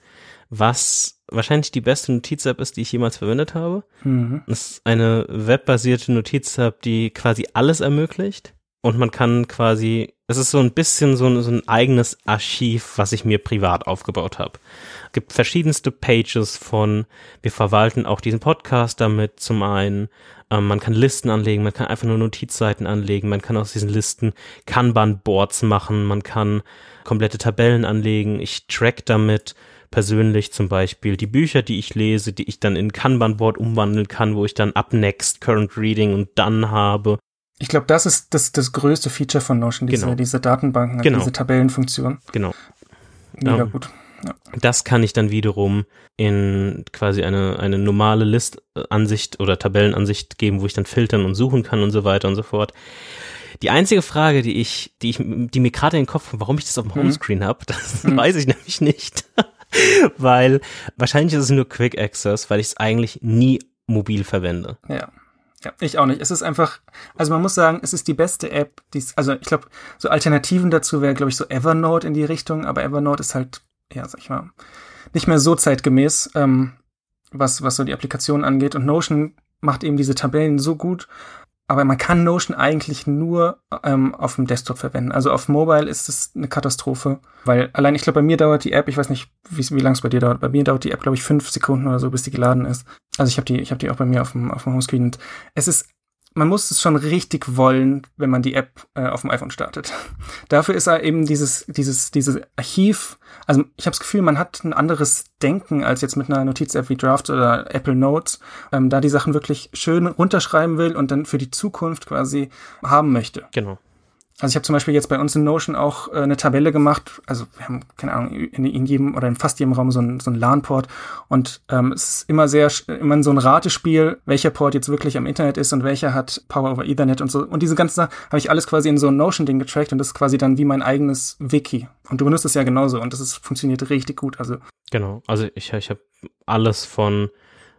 was wahrscheinlich die beste Notiz-App ist, die ich jemals verwendet habe. Mhm. Das ist eine webbasierte Notiz-App, die quasi alles ermöglicht. Und man kann quasi, es ist so ein bisschen so ein, so ein eigenes Archiv, was ich mir privat aufgebaut habe. Es gibt verschiedenste Pages von, wir verwalten auch diesen Podcast damit zum einen, ähm, man kann Listen anlegen, man kann einfach nur Notizseiten anlegen, man kann aus diesen Listen Kanban-Boards machen, man kann komplette Tabellen anlegen. Ich track damit persönlich zum Beispiel die Bücher, die ich lese, die ich dann in Kanban-Board umwandeln kann, wo ich dann up next, current reading und dann habe. Ich glaube, das ist das, das größte Feature von Notion, diese, genau. diese Datenbanken, genau. diese Tabellenfunktion. Genau. Mega um, ähm, gut. Ja. Das kann ich dann wiederum in quasi eine, eine normale Listansicht oder Tabellenansicht geben, wo ich dann filtern und suchen kann und so weiter und so fort. Die einzige Frage, die ich, die ich, die mir gerade in den Kopf kommt, warum ich das auf dem mhm. Homescreen mhm. habe, das mhm. weiß ich nämlich nicht. weil wahrscheinlich ist es nur Quick Access, weil ich es eigentlich nie mobil verwende. Ja. Ja, ich auch nicht. Es ist einfach, also man muss sagen, es ist die beste App, die also ich glaube, so Alternativen dazu wäre, glaube ich, so Evernote in die Richtung, aber Evernote ist halt ja, sag ich mal, nicht mehr so zeitgemäß, ähm, was, was so die Applikation angeht. Und Notion macht eben diese Tabellen so gut. Aber man kann Notion eigentlich nur ähm, auf dem Desktop verwenden. Also auf Mobile ist es eine Katastrophe, weil allein, ich glaube, bei mir dauert die App, ich weiß nicht, wie, wie lange es bei dir dauert, bei mir dauert die App, glaube ich, fünf Sekunden oder so, bis die geladen ist. Also ich habe die, ich habe die auch bei mir auf dem, auf dem Homescreen. Und es ist man muss es schon richtig wollen, wenn man die App äh, auf dem iPhone startet. Dafür ist er eben dieses, dieses, dieses Archiv. Also ich habe das Gefühl, man hat ein anderes Denken als jetzt mit einer Notiz-App wie Draft oder Apple Notes, ähm, da die Sachen wirklich schön runterschreiben will und dann für die Zukunft quasi haben möchte. Genau. Also ich habe zum Beispiel jetzt bei uns in Notion auch äh, eine Tabelle gemacht. Also wir haben, keine Ahnung, in, in jedem oder in fast jedem Raum so ein, so ein LAN-Port. Und ähm, es ist immer sehr, immer so ein Ratespiel, welcher Port jetzt wirklich am Internet ist und welcher hat Power over Ethernet und so. Und diese ganzen Sachen habe ich alles quasi in so ein Notion-Ding getrackt und das ist quasi dann wie mein eigenes Wiki. Und du benutzt es ja genauso und das ist, funktioniert richtig gut. Also Genau, also ich, ich habe alles von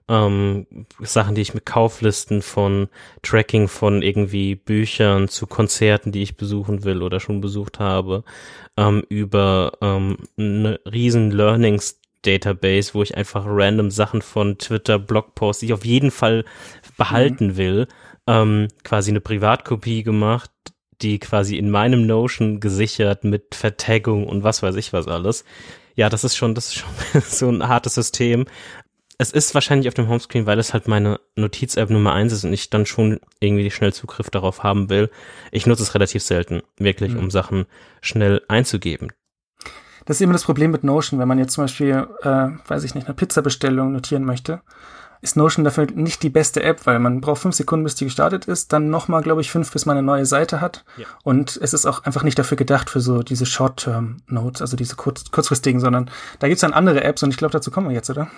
ähm, Sachen, die ich mit Kauflisten von Tracking von irgendwie Büchern zu Konzerten, die ich besuchen will oder schon besucht habe, ähm, über ähm, eine riesen Learnings Database, wo ich einfach random Sachen von Twitter, Blogposts, die ich auf jeden Fall behalten mhm. will, ähm, quasi eine Privatkopie gemacht, die quasi in meinem Notion gesichert mit Vertaggung und was weiß ich was alles. Ja, das ist schon, das ist schon so ein hartes System es ist wahrscheinlich auf dem Homescreen, weil es halt meine Notiz-App Nummer eins ist und ich dann schon irgendwie schnell Zugriff darauf haben will. Ich nutze es relativ selten, wirklich, mhm. um Sachen schnell einzugeben. Das ist immer das Problem mit Notion, wenn man jetzt zum Beispiel, äh, weiß ich nicht, eine Pizzabestellung notieren möchte ist Notion dafür nicht die beste App, weil man braucht fünf Sekunden, bis die gestartet ist, dann nochmal, glaube ich, fünf, bis man eine neue Seite hat. Ja. Und es ist auch einfach nicht dafür gedacht für so diese Short-Term-Notes, also diese kurz kurzfristigen, sondern da gibt's dann andere Apps und ich glaube, dazu kommen wir jetzt, oder?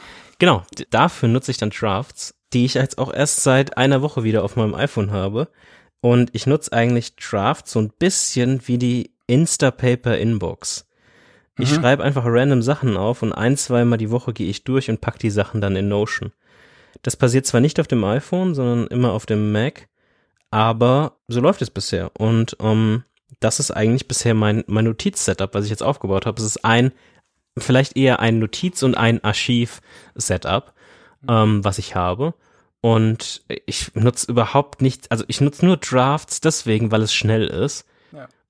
Genau, dafür nutze ich dann Drafts, die ich jetzt auch erst seit einer Woche wieder auf meinem iPhone habe. Und ich nutze eigentlich Drafts so ein bisschen wie die Instapaper Inbox. Ich mhm. schreibe einfach random Sachen auf und ein, zweimal die Woche gehe ich durch und pack die Sachen dann in Notion. Das passiert zwar nicht auf dem iPhone, sondern immer auf dem Mac, aber so läuft es bisher. Und ähm, das ist eigentlich bisher mein, mein Notiz-Setup, was ich jetzt aufgebaut habe. Es ist ein, vielleicht eher ein Notiz- und ein Archiv-Setup, ähm, was ich habe. Und ich nutze überhaupt nicht, also ich nutze nur Drafts deswegen, weil es schnell ist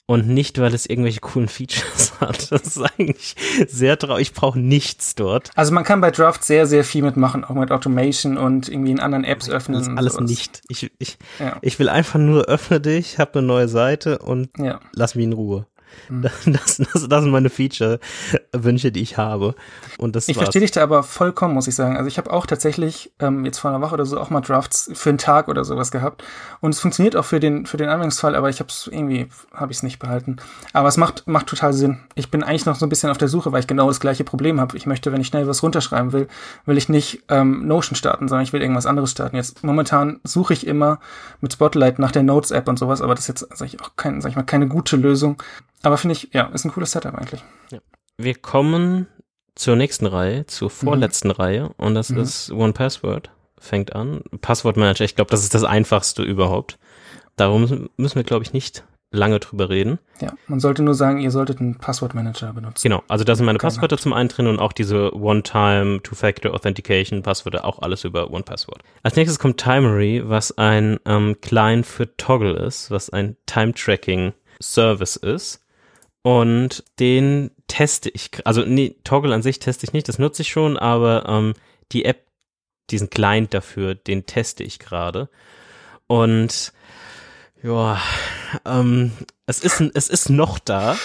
und nicht, weil es irgendwelche coolen Features hat. Das ist eigentlich sehr traurig. Ich brauche nichts dort. Also man kann bei Draft sehr, sehr viel mitmachen, auch mit Automation und irgendwie in anderen Apps öffnen. Das alles sowas. nicht. Ich, ich, ja. ich will einfach nur öffne dich, hab eine neue Seite und ja. lass mich in Ruhe. Mhm. Das, das, das sind meine Feature-Wünsche, die ich habe. Und das ich verstehe dich da aber vollkommen, muss ich sagen. Also ich habe auch tatsächlich ähm, jetzt vor einer Woche oder so auch mal Drafts für einen Tag oder sowas gehabt. Und es funktioniert auch für den, für den Anwendungsfall, aber ich habe es irgendwie, habe ich es nicht behalten. Aber es macht, macht total Sinn. Ich bin eigentlich noch so ein bisschen auf der Suche, weil ich genau das gleiche Problem habe. Ich möchte, wenn ich schnell was runterschreiben will, will ich nicht ähm, Notion starten, sondern ich will irgendwas anderes starten. Jetzt momentan suche ich immer mit Spotlight nach der Notes-App und sowas, aber das ist jetzt, sag ich, auch kein, sag ich mal, keine gute Lösung. Aber finde ich, ja, ist ein cooles Setup eigentlich. Ja. Wir kommen zur nächsten Reihe, zur mhm. vorletzten mhm. Reihe und das mhm. ist One Password. Fängt an. Passwortmanager, ich glaube, das ist das einfachste überhaupt. Darum müssen wir, glaube ich, nicht lange drüber reden. Ja, man sollte nur sagen, ihr solltet einen Passwortmanager benutzen. Genau, also da sind meine Passwörter zum einen drin und auch diese One-Time, Two-Factor Authentication Passwörter, auch alles über One-Password. Als nächstes kommt Timery, was ein ähm, Client für Toggle ist, was ein Time-Tracking Service ist. Und den teste ich, also nee, Toggle an sich teste ich nicht, das nutze ich schon, aber ähm, die App, diesen Client dafür, den teste ich gerade. Und ja, ähm, es ist es ist noch da.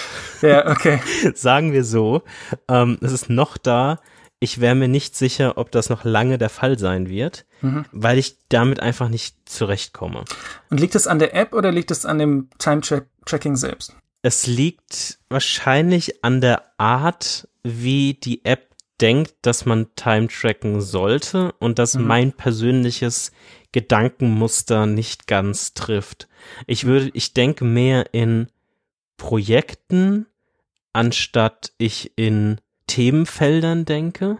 Ja, okay. Sagen wir so, ähm, es ist noch da. Ich wäre mir nicht sicher, ob das noch lange der Fall sein wird, mhm. weil ich damit einfach nicht zurechtkomme. Und liegt es an der App oder liegt es an dem Time-Tracking selbst? Es liegt wahrscheinlich an der Art, wie die App denkt, dass man Time tracken sollte und dass mhm. mein persönliches Gedankenmuster nicht ganz trifft. Ich würde, ich denke mehr in Projekten, anstatt ich in Themenfeldern denke.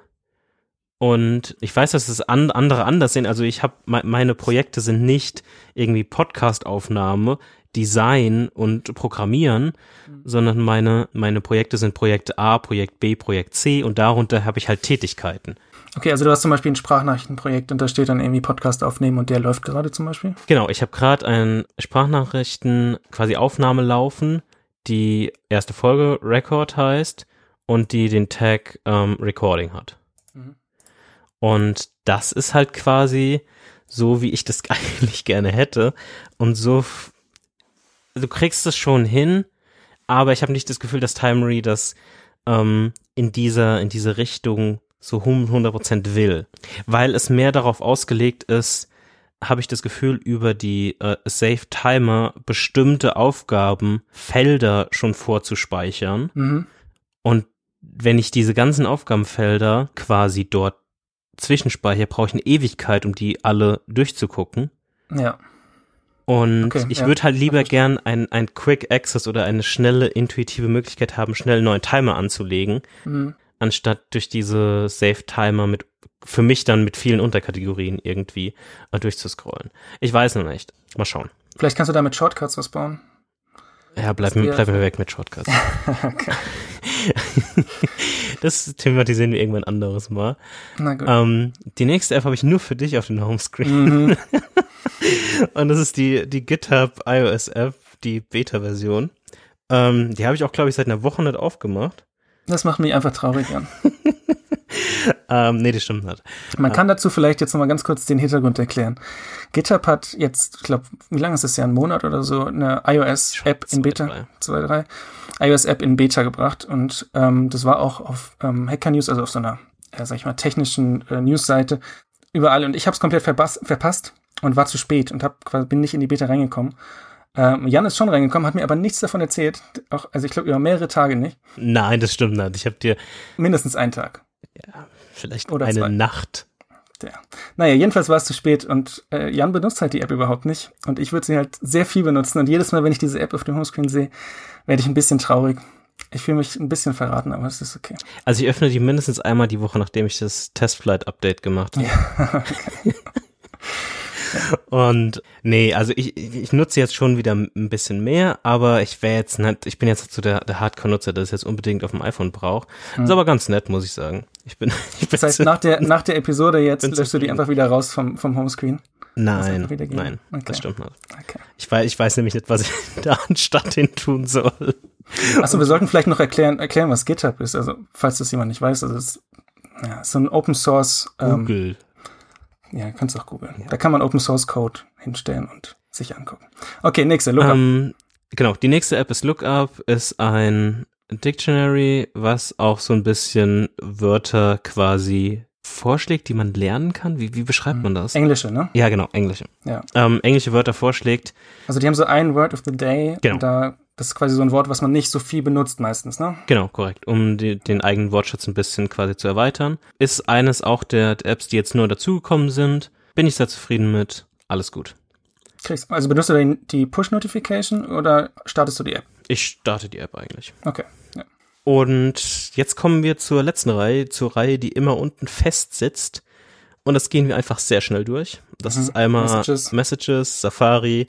Und ich weiß, dass es an, andere anders sehen. Also ich habe meine Projekte sind nicht irgendwie Podcast-Aufnahme, Design und Programmieren, mhm. sondern meine, meine Projekte sind Projekt A, Projekt B, Projekt C und darunter habe ich halt Tätigkeiten. Okay, also du hast zum Beispiel ein Sprachnachrichtenprojekt und da steht dann irgendwie Podcast aufnehmen und der läuft gerade zum Beispiel? Genau, ich habe gerade ein Sprachnachrichten quasi Aufnahme laufen, die erste Folge Record heißt und die den Tag ähm, Recording hat. Und das ist halt quasi so wie ich das eigentlich gerne hätte. Und so, du kriegst es schon hin, aber ich habe nicht das Gefühl, dass Timery das ähm, in dieser, in diese Richtung so 100% will. Weil es mehr darauf ausgelegt ist, habe ich das Gefühl, über die äh, Save Timer bestimmte Aufgaben, Felder schon vorzuspeichern. Mhm. Und wenn ich diese ganzen Aufgabenfelder quasi dort zwischenspeichere, brauche ich eine Ewigkeit, um die alle durchzugucken. Ja. Und Okay, ich ja, würde halt lieber gern ein, ein Quick Access oder eine schnelle, intuitive Möglichkeit haben, schnell einen neuen Timer anzulegen, Mhm. anstatt durch diese Save Timer mit, für mich dann mit vielen Unterkategorien irgendwie äh, durchzuscrollen. Ich weiß noch nicht. Mal schauen. Vielleicht kannst du da mit Shortcuts was bauen. Ja, bleib, wär- bleib mir weg mit Shortcuts. okay. das thematisieren wir irgendwann anderes Mal. Na gut. Ähm, die nächste App habe ich nur für dich auf dem Homescreen. Mhm. Und das ist die, die GitHub iOS App, die Beta-Version. Ähm, die habe ich auch, glaube ich, seit einer Woche nicht aufgemacht. Das macht mich einfach traurig an. Ähm, nee, das stimmt nicht. Man kann dazu vielleicht jetzt nochmal ganz kurz den Hintergrund erklären. GitHub hat jetzt, ich glaube, wie lange ist es ja, ein Monat oder so, eine iOS-App in Beta, drei. zwei, drei, iOS-App in Beta gebracht und ähm, das war auch auf ähm, Hacker News, also auf so einer, äh, sag ich mal, technischen äh, News-Seite überall und ich habe es komplett verpass verpasst und war zu spät und hab, quasi, bin nicht in die Beta reingekommen. Ähm, Jan ist schon reingekommen, hat mir aber nichts davon erzählt, auch, also ich glaube über mehrere Tage nicht, Nein, das stimmt nicht. Ich habe dir mindestens einen Tag. Vielleicht Oder eine zwei. Nacht. Ja. Naja, jedenfalls war es zu spät und äh, Jan benutzt halt die App überhaupt nicht. Und ich würde sie halt sehr viel benutzen. Und jedes Mal, wenn ich diese App auf dem Homescreen sehe, werde ich ein bisschen traurig. Ich fühle mich ein bisschen verraten, aber es ist okay. Also ich öffne die mindestens einmal die Woche, nachdem ich das Testflight-Update gemacht habe. Und nee, also ich, ich nutze jetzt schon wieder ein bisschen mehr, aber ich wäre jetzt nicht, ich bin jetzt so der, der Hardcore-Nutzer, der es jetzt unbedingt auf dem iPhone braucht. Ist aber ganz nett, muss ich sagen. Ich bin, ich bin Das heißt, nach der, nach der Episode jetzt löschst du die einfach wieder raus vom, vom Homescreen. nein, nein, Okay. das stimmt nicht. Okay. Ich weiß, ich weiß nämlich nicht, was ich da anstatt hin tun soll. Achso, wir sollten vielleicht noch erklären, erklären, was GitHub ist. Also, falls das jemand nicht weiß, also es ist ja, so ein Open Source, ähm, Google. Ja, kannst du auch googeln. Da kann man Open Source Code hinstellen und sich angucken. Okay, nächste, Lookup. Ähm, genau, die nächste App ist Lookup, ist ein Dictionary, was auch so ein bisschen Wörter quasi vorschlägt, die man lernen kann. Wie, wie beschreibt man das? Englische, ne? Ja, genau, englische. Ja. Ähm, englische Wörter vorschlägt. Also die haben so ein Word of the Day. Genau. Und da, das ist quasi so ein Wort, was man nicht so viel benutzt meistens, ne? Genau, korrekt. Um die, den eigenen Wortschatz ein bisschen quasi zu erweitern. Ist eines auch der, der Apps, die jetzt nur dazugekommen sind. Bin ich sehr zufrieden mit. Alles gut. Kriegst, also benutzt du den, die Push-Notification oder startest du die App? Ich starte die App eigentlich. Okay. Ja. Und jetzt kommen wir zur letzten Reihe, zur Reihe, die immer unten fest sitzt. Und das gehen wir einfach sehr schnell durch. Das Mhm. ist einmal Messages. Messages. Safari.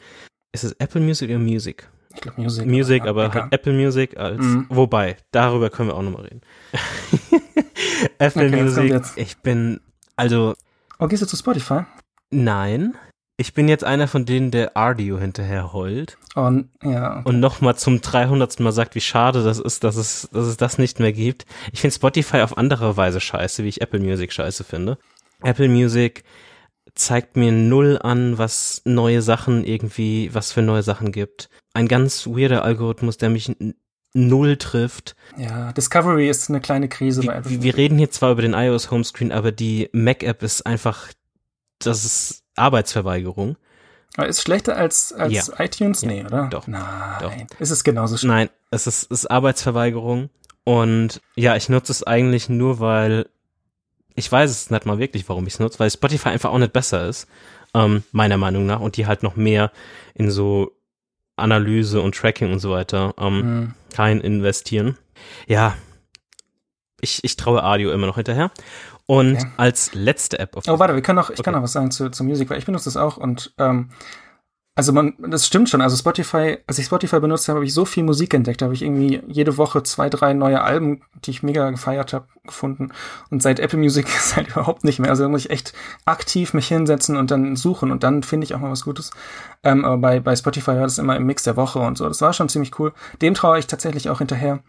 Ist es Apple Music oder Music? Ich glaube Music. Music, aber egal. halt Apple Music als, Mhm. wobei, darüber können wir auch nochmal reden. Apple Okay, Music, ich bin, also, Oh, gehst du zu Spotify? nein. Ich bin jetzt einer von denen, der Ardio hinterher heult Oh, ja. und nochmal zum 300. Mal sagt, wie schade das ist, dass es, dass es das nicht mehr gibt. Ich finde Spotify auf andere Weise scheiße, wie ich Apple Music scheiße finde. Apple Music zeigt mir null an, was neue Sachen irgendwie, was für neue Sachen gibt. Ein ganz weirder Algorithmus, der mich null trifft. Ja, Discovery ist eine kleine Krise bei Wir, Apple. wir reden hier zwar über den iOS Homescreen, aber die Mac-App ist einfach, das ist Arbeitsverweigerung. Aber ist schlechter als, als Ja. iTunes? Nee, oder? Doch. Nein. Ist es genauso schlimm? Nein, es ist, es ist Arbeitsverweigerung. Und ja, ich nutze es eigentlich nur, weil ich weiß es nicht mal wirklich, warum ich es nutze, weil Spotify einfach auch nicht besser ist, ähm, meiner Meinung nach, und die halt noch mehr in so Analyse und Tracking und so weiter ähm, Hm. rein investieren. Ja, ich, ich traue Audio immer noch hinterher. Und Okay. als letzte App auf Oh, warte, wir können noch, ich kann Okay. noch was sagen zu, zu Music, weil ich benutze das auch und ähm, also man, das stimmt schon. Also Spotify, als ich Spotify benutzt habe, habe ich so viel Musik entdeckt. Da habe ich irgendwie jede Woche zwei, drei neue Alben, die ich mega gefeiert habe, gefunden. Und seit Apple Music ist halt überhaupt nicht mehr. Also da muss ich echt aktiv mich hinsetzen und dann suchen und dann finde ich auch mal was Gutes. Ähm, aber bei, bei Spotify war das immer im Mix der Woche und so. Das war schon ziemlich cool. Dem traue ich tatsächlich auch hinterher.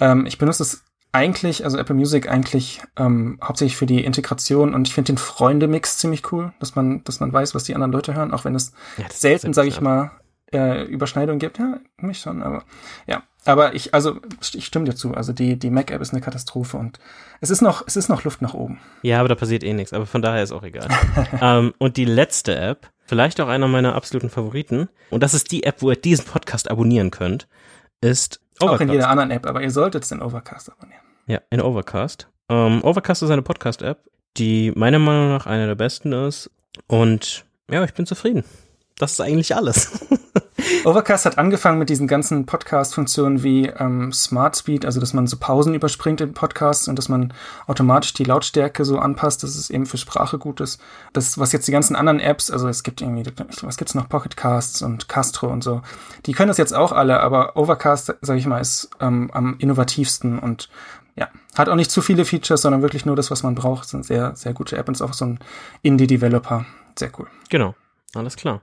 Ähm, ich benutze es eigentlich, also Apple Music eigentlich ähm, hauptsächlich für die Integration und ich finde den Freunde-Mix ziemlich cool, dass man, dass man weiß, was die anderen Leute hören, auch wenn es ja, selten, sage ich mal, äh, Überschneidungen gibt. Ja, mich schon, aber ja. Aber ich, also ich stimme dir zu. Also die, die Mac-App ist eine Katastrophe und es ist noch, es ist noch Luft nach oben. Ja, aber da passiert eh nichts. Aber von daher ist auch egal. ähm, und die letzte App, vielleicht auch einer meiner absoluten Favoriten, und das ist die App, wo ihr diesen Podcast abonnieren könnt, ist Overcast. Auch in jeder anderen App, aber ihr solltet in Overcast abonnieren. Ja, in Overcast. Ähm, Overcast ist eine Podcast-App, die meiner Meinung nach eine der besten ist. Und ja, ich bin zufrieden. Das ist eigentlich alles. Overcast hat angefangen mit diesen ganzen Podcast-Funktionen wie ähm, Smart Speed, also dass man so Pausen überspringt im Podcast und dass man automatisch die Lautstärke so anpasst, dass es eben für Sprache gut ist. Das, was jetzt die ganzen anderen Apps, also es gibt irgendwie, was gibt's noch, Pocket Casts und Castro und so, die können das jetzt auch alle, aber Overcast, sag ich mal, ist ähm, am innovativsten und ja, hat auch nicht zu viele Features, sondern wirklich nur das, was man braucht. Ist eine sehr, sehr gute App und ist auch so ein Indie-Developer. Sehr cool. Genau, alles klar.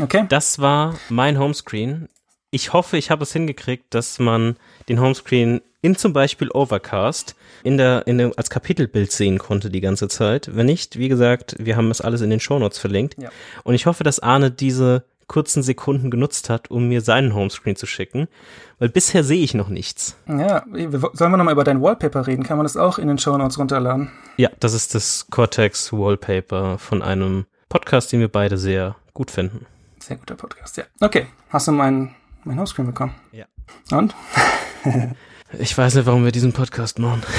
Okay. Das war mein Homescreen. Ich hoffe, ich habe es hingekriegt, dass man den Homescreen in zum Beispiel Overcast in der, in der, als Kapitelbild sehen konnte die ganze Zeit. Wenn nicht, wie gesagt, wir haben es alles in den Shownotes verlinkt. Ja. Und ich hoffe, dass Arne diese kurzen Sekunden genutzt hat, um mir seinen Homescreen zu schicken, weil bisher sehe ich noch nichts. Ja, sollen wir nochmal über dein Wallpaper reden? Kann man das auch in den Shownotes runterladen? Ja, das ist das Cortex Wallpaper von einem Podcast, den wir beide sehr gut finden. Sehr guter Podcast, ja. Okay, hast du mein, mein Homescreen bekommen? Ja. Und? ich weiß nicht, warum wir diesen Podcast machen.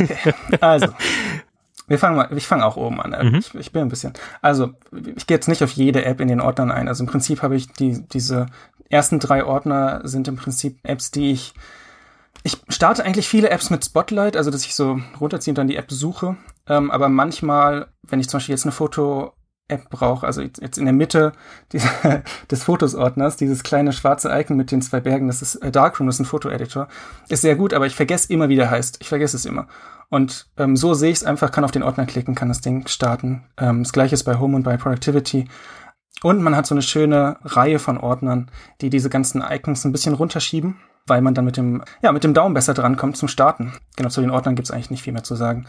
Okay. Also, wir fangen mal, ich fange auch oben an. Mhm. Ich, ich, bin ein bisschen. Also, ich gehe jetzt nicht auf jede App in den Ordnern ein. Also im Prinzip habe ich die, diese ersten drei Ordner sind im Prinzip Apps, die ich. Ich starte eigentlich viele Apps mit Spotlight, also dass ich so runterziehe und dann die App suche. Ähm, aber manchmal, wenn ich zum Beispiel jetzt eine Foto App brauche, also jetzt in der Mitte dieser, des Fotosordners, dieses kleine schwarze Icon mit den zwei Bergen, das ist äh, Darkroom, das ist ein Fotoeditor, ist sehr gut, aber ich vergesse immer, wie der heißt. Ich vergesse es immer. Und ähm, so sehe ich es einfach, kann auf den Ordner klicken, kann das Ding starten. Ähm, das gleiche ist bei Home und bei Productivity. Und man hat so eine schöne Reihe von Ordnern, die diese ganzen Icons ein bisschen runterschieben, weil man dann mit dem, ja, mit dem Daumen besser drankommt zum Starten. Genau, zu den Ordnern gibt's eigentlich nicht viel mehr zu sagen.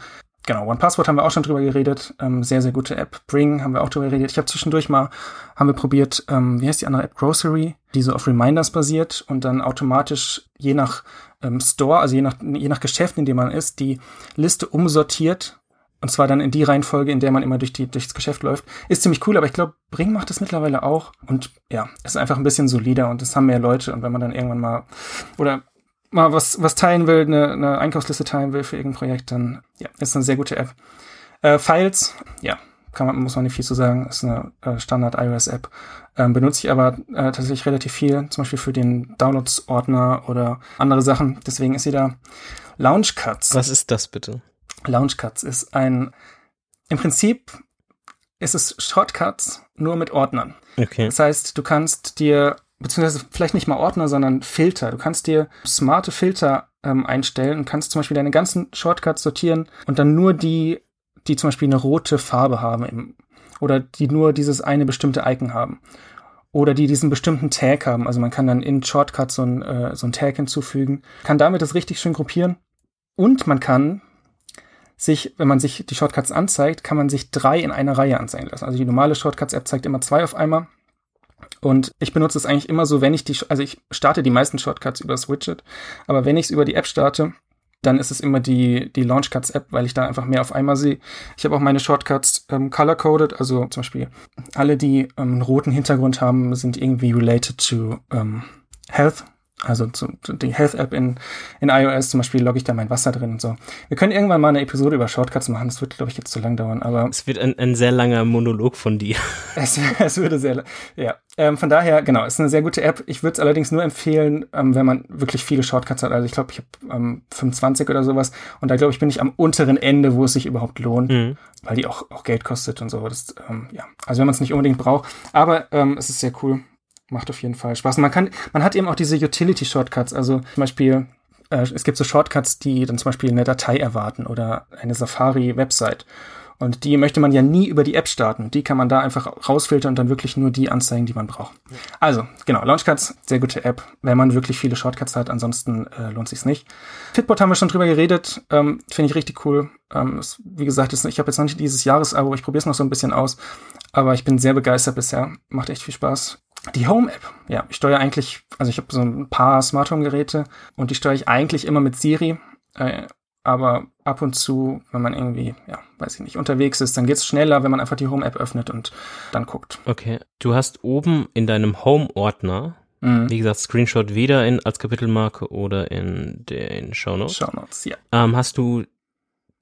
Genau, OnePassword haben wir auch schon drüber geredet. Ähm, sehr, sehr gute App. Bring haben wir auch drüber geredet. Ich habe zwischendurch mal, haben wir probiert, ähm, wie heißt die andere App? Grocery, die so auf Reminders basiert und dann automatisch je nach ähm, Store, also je nach, je nach Geschäft, in dem man ist, die Liste umsortiert. Und zwar dann in die Reihenfolge, in der man immer durch die, durchs Geschäft läuft. Ist ziemlich cool, aber ich glaube, Bring macht das mittlerweile auch. Und ja, ist einfach ein bisschen solider und es haben mehr Leute. Und wenn man dann irgendwann mal, oder mal was, was teilen will, eine, eine Einkaufsliste teilen will für irgendein Projekt, dann ja, ist eine sehr gute App. Äh, Files, ja, kann man, muss man nicht viel zu sagen, ist eine äh, Standard iOS-App. Ähm, benutze ich aber äh, tatsächlich relativ viel, zum Beispiel für den Downloads-Ordner oder andere Sachen. Deswegen ist sie da. Launchcuts. Was ist das bitte? Launchcuts ist ein, im Prinzip ist es Shortcuts nur mit Ordnern. Okay. Das heißt, du kannst dir beziehungsweise vielleicht nicht mal Ordner, sondern Filter. Du kannst dir smarte Filter ähm, einstellen und kannst zum Beispiel deine ganzen Shortcuts sortieren und dann nur die, die zum Beispiel eine rote Farbe haben im, oder die nur dieses eine bestimmte Icon haben. Oder die diesen bestimmten Tag haben. Also man kann dann in Shortcuts so ein, äh, so ein Tag hinzufügen, kann damit das richtig schön gruppieren. Und man kann sich, wenn man sich die Shortcuts anzeigt, kann man sich drei in einer Reihe anzeigen lassen. Also die normale Shortcuts-App zeigt immer zwei auf einmal und ich benutze es eigentlich immer so, wenn ich die, also ich starte die meisten Shortcuts über das Widget, aber wenn ich es über die App starte, dann ist es immer die, die Launchcuts-App, weil ich da einfach mehr auf einmal sehe. Ich habe auch meine Shortcuts ähm, color-coded, also zum Beispiel alle, die ähm, einen roten Hintergrund haben, sind irgendwie related to ähm, Health also zu, zu die Health App in, in iOS zum Beispiel logge ich da mein Wasser drin und so. Wir können irgendwann mal eine Episode über Shortcuts machen. Das wird, glaube ich, jetzt zu lang dauern. Aber es wird ein, ein sehr langer Monolog von dir. Es, es würde sehr, ja. Ähm, von daher, genau, ist eine sehr gute App. Ich würde es allerdings nur empfehlen, ähm, wenn man wirklich viele Shortcuts hat. Also ich glaube, ich habe ähm, 25 oder sowas. Und da glaube ich, bin ich am unteren Ende, wo es sich überhaupt lohnt, mhm. weil die auch, auch Geld kostet und so. Das, ähm, ja, also wenn man es nicht unbedingt braucht. Aber ähm, es ist sehr cool macht auf jeden Fall Spaß. Und man kann, man hat eben auch diese Utility-Shortcuts, also zum Beispiel, äh, es gibt so Shortcuts, die dann zum Beispiel eine Datei erwarten oder eine Safari-Website. Und die möchte man ja nie über die App starten. Die kann man da einfach rausfiltern und dann wirklich nur die anzeigen, die man braucht. Also, genau, Launchcuts, sehr gute App, wenn man wirklich viele Shortcuts hat. Ansonsten äh, lohnt sich's nicht. Fitbot haben wir schon drüber geredet. Ähm, Finde ich richtig cool. Ähm, ist, wie gesagt, ist, ich habe jetzt noch nicht dieses Jahresabo, ich probiere es noch so ein bisschen aus. Aber ich bin sehr begeistert bisher. Macht echt viel Spaß. Die Home-App, ja, ich steuere eigentlich, also ich habe so ein paar Smart Home-Geräte und die steuere ich eigentlich immer mit Siri. Äh, aber ab und zu, wenn man irgendwie, ja, weiß ich nicht, unterwegs ist, dann geht's schneller, wenn man einfach die Home-App öffnet und dann guckt. Okay. Du hast oben in deinem Home-Ordner, mhm. wie gesagt, Screenshot weder in, als Kapitelmarke oder in den Shownotes. Shownotes, ja. Ähm, hast du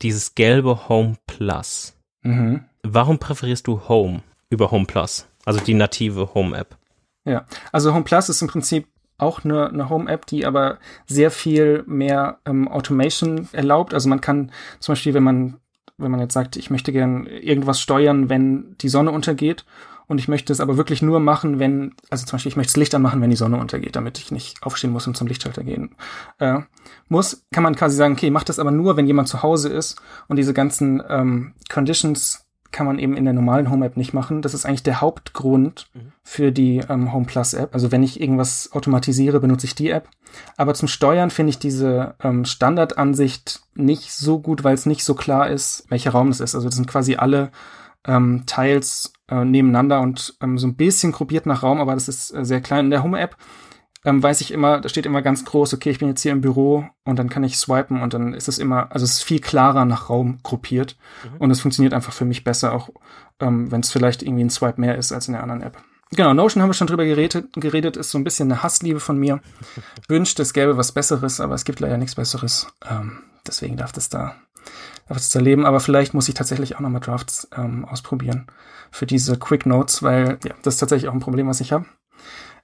dieses gelbe Home Plus. Mhm. Warum präferierst du Home über Home Plus? Also die native Home-App? Ja, also Home Plus ist im Prinzip auch eine, eine Home-App, die aber sehr viel mehr ähm, Automation erlaubt. Also man kann zum Beispiel, wenn man, wenn man jetzt sagt, ich möchte gern irgendwas steuern, wenn die Sonne untergeht und ich möchte es aber wirklich nur machen, wenn, also zum Beispiel, ich möchte das Licht anmachen, wenn die Sonne untergeht, damit ich nicht aufstehen muss und zum Lichtschalter gehen äh, muss, kann man quasi sagen, okay, mach das aber nur, wenn jemand zu Hause ist und diese ganzen ähm, Conditions kann man eben in der normalen Home App nicht machen. Das ist eigentlich der Hauptgrund mhm. für die ähm, Home Plus App. Also wenn ich irgendwas automatisiere, benutze ich die App. Aber zum Steuern finde ich diese ähm, Standardansicht nicht so gut, weil es nicht so klar ist, welcher Raum es ist. Also das sind quasi alle ähm, Tiles äh, nebeneinander und ähm, so ein bisschen gruppiert nach Raum, aber das ist äh, sehr klein. In der Home App ähm, weiß ich immer, da steht immer ganz groß, okay, ich bin jetzt hier im Büro und dann kann ich swipen und dann ist es immer, also es ist viel klarer nach Raum gruppiert mhm. und es funktioniert einfach für mich besser, auch ähm, wenn es vielleicht irgendwie ein Swipe mehr ist als in der anderen App. Genau, Notion haben wir schon drüber geredet, geredet, ist so ein bisschen eine Hassliebe von mir. Wünscht, es gäbe was Besseres, aber es gibt leider nichts Besseres. Ähm, deswegen darf das da, darf das da leben. Aber vielleicht muss ich tatsächlich auch nochmal Drafts ähm, ausprobieren für diese Quick Notes, weil ja, das ist tatsächlich auch ein Problem, was ich habe.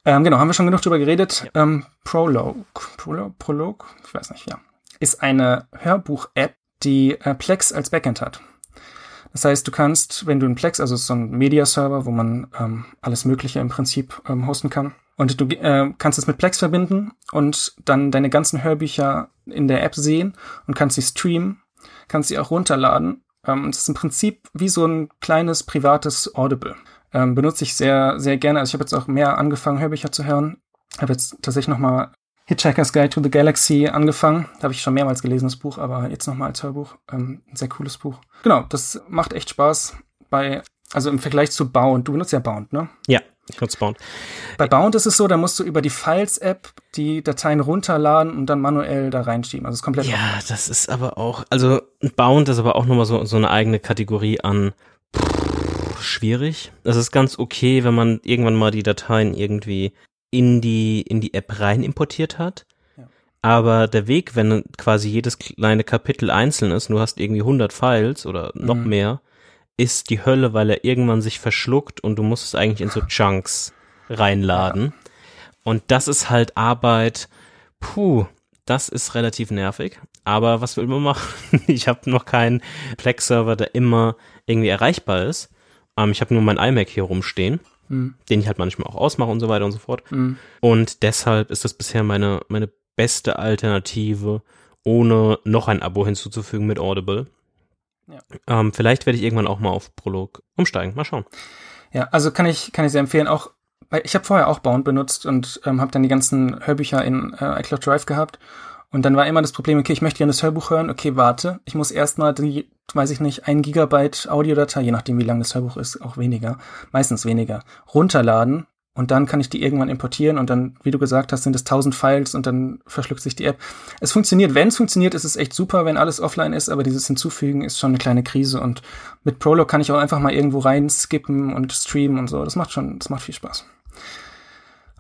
Ähm, genau, haben wir schon genug drüber geredet. Ja. Ähm, Prologue, Prologue, Prologue, ich weiß nicht, ja, ist eine Hörbuch-App, die äh, Plex als Backend hat. Das heißt, du kannst, wenn du einen Plex, also so ein Media-Server, wo man ähm, alles Mögliche im Prinzip ähm, hosten kann, und du äh, kannst es mit Plex verbinden und dann deine ganzen Hörbücher in der App sehen und kannst sie streamen, kannst sie auch runterladen. Ähm, und es ist im Prinzip wie so ein kleines privates Audible ähm, benutze ich sehr, sehr gerne. Also ich habe jetzt auch mehr angefangen, Hörbücher zu hören. Habe jetzt tatsächlich nochmal Hitchhiker's Guide to the Galaxy angefangen. Da habe ich schon mehrmals gelesen, das Buch, aber jetzt nochmal als Hörbuch. Ähm, ein sehr cooles Buch. Genau, das macht echt Spaß bei, also im Vergleich zu Bound. Du benutzt ja Bound, ne? Ja, ich nutze Bound. Bei Bound ist es so, da musst du über die Files-App die Dateien runterladen und dann manuell da reinschieben. Also es ist komplett. Ja, offen. das ist aber auch, also Bound ist aber auch nochmal so, so eine eigene Kategorie an schwierig. Es ist ganz okay, wenn man irgendwann mal die Dateien irgendwie in die, in die App rein importiert hat. Ja. Aber der Weg, wenn quasi jedes kleine Kapitel einzeln ist, und du hast irgendwie 100 Files oder noch mhm. mehr, ist die Hölle, weil er irgendwann sich verschluckt und du musst es eigentlich in so Chunks reinladen. Ja. Und das ist halt Arbeit, puh, das ist relativ nervig. Aber was will man machen? ich habe noch keinen Plex-Server, der immer irgendwie erreichbar ist. Ähm, ich habe nur mein iMac hier rumstehen, mhm. den ich halt manchmal auch ausmache und so weiter und so fort. Mhm. Und deshalb ist das bisher meine, meine beste Alternative, ohne noch ein Abo hinzuzufügen mit Audible. Ja. Ähm, vielleicht werde ich irgendwann auch mal auf Prolog umsteigen. Mal schauen. Ja, also kann ich, kann ich sehr empfehlen. Auch, ich habe vorher auch Bound benutzt und ähm, habe dann die ganzen Hörbücher in äh, iCloud Drive gehabt. Und dann war immer das Problem, okay, ich möchte gerne das Hörbuch hören, okay, warte, ich muss erstmal die, weiß ich nicht, ein Gigabyte Audiodatei, je nachdem wie lang das Hörbuch ist, auch weniger, meistens weniger, runterladen und dann kann ich die irgendwann importieren und dann, wie du gesagt hast, sind es tausend Files und dann verschluckt sich die App. Es funktioniert, wenn es funktioniert, ist es echt super, wenn alles offline ist, aber dieses Hinzufügen ist schon eine kleine Krise und mit Prolog kann ich auch einfach mal irgendwo rein skippen und streamen und so. Das macht schon, das macht viel Spaß.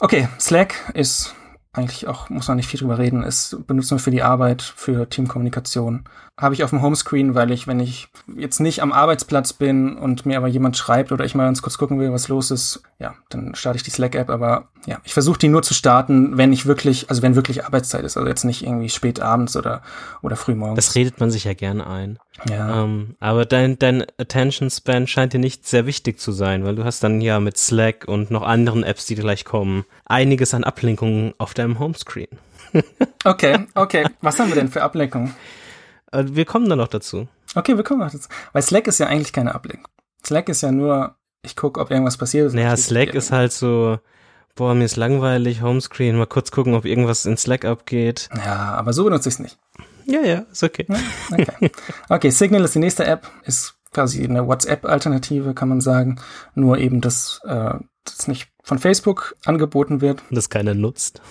Okay, Slack ist eigentlich auch, muss man nicht viel drüber reden, ist benutzen wir für die Arbeit, für Teamkommunikation. Habe ich auf dem Homescreen, weil ich, wenn ich jetzt nicht am Arbeitsplatz bin und mir aber jemand schreibt oder ich mal ganz kurz gucken will, was los ist, ja, dann starte ich die Slack-App, aber ja, ich versuche die nur zu starten, wenn ich wirklich, also wenn wirklich Arbeitszeit ist, also jetzt nicht irgendwie spät abends oder, oder früh morgens. Das redet man sich ja gerne ein. Ja. Ähm, aber dein, dein Attention Span scheint dir nicht sehr wichtig zu sein, weil du hast dann ja mit Slack und noch anderen Apps, die gleich kommen, einiges an Ablenkungen auf deinem Homescreen. okay, okay. Was haben wir denn für Ablenkungen? Äh, wir kommen dann noch dazu. Okay, wir kommen noch dazu. Weil Slack ist ja eigentlich keine Ablenkung. Slack ist ja nur, ich gucke, ob irgendwas passiert ist. Naja, Slack ist halt so, boah, mir ist langweilig, Homescreen, mal kurz gucken, ob irgendwas in Slack abgeht. Ja, aber so benutze ich es nicht. Ja, ja, ist okay. okay. okay, Signal ist die nächste App, ist quasi eine WhatsApp-Alternative, kann man sagen. Nur eben, dass äh, das nicht von Facebook angeboten wird. Und das keiner nutzt.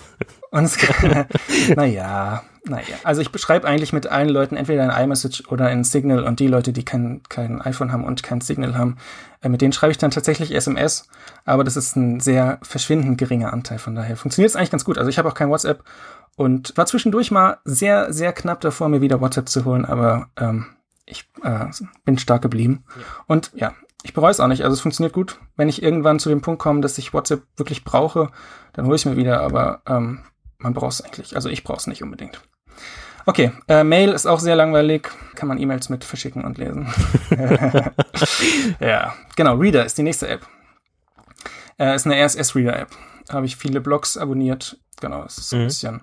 Und es, naja, naja. Also ich beschreibe eigentlich mit allen Leuten entweder ein iMessage oder ein Signal und die Leute, die kein, kein iPhone haben und kein Signal haben, äh, mit denen schreibe ich dann tatsächlich SMS, aber das ist ein sehr verschwindend geringer Anteil, von daher funktioniert es eigentlich ganz gut. Also ich habe auch kein WhatsApp und war zwischendurch mal sehr, sehr knapp davor, mir wieder WhatsApp zu holen, aber ähm, ich äh, bin stark geblieben. Ja. Und ja, ich bereue es auch nicht. Also es funktioniert gut. Wenn ich irgendwann zu dem Punkt komme, dass ich WhatsApp wirklich brauche, dann hole ich mir wieder, aber ähm, man braucht es eigentlich. Also ich brauche es nicht unbedingt. Okay, äh, Mail ist auch sehr langweilig. Kann man E-Mails mit verschicken und lesen. ja, genau. Reader ist die nächste App. Äh, ist eine RSS-Reader-App. Habe ich viele Blogs abonniert. Genau, es ist so ein mhm. bisschen.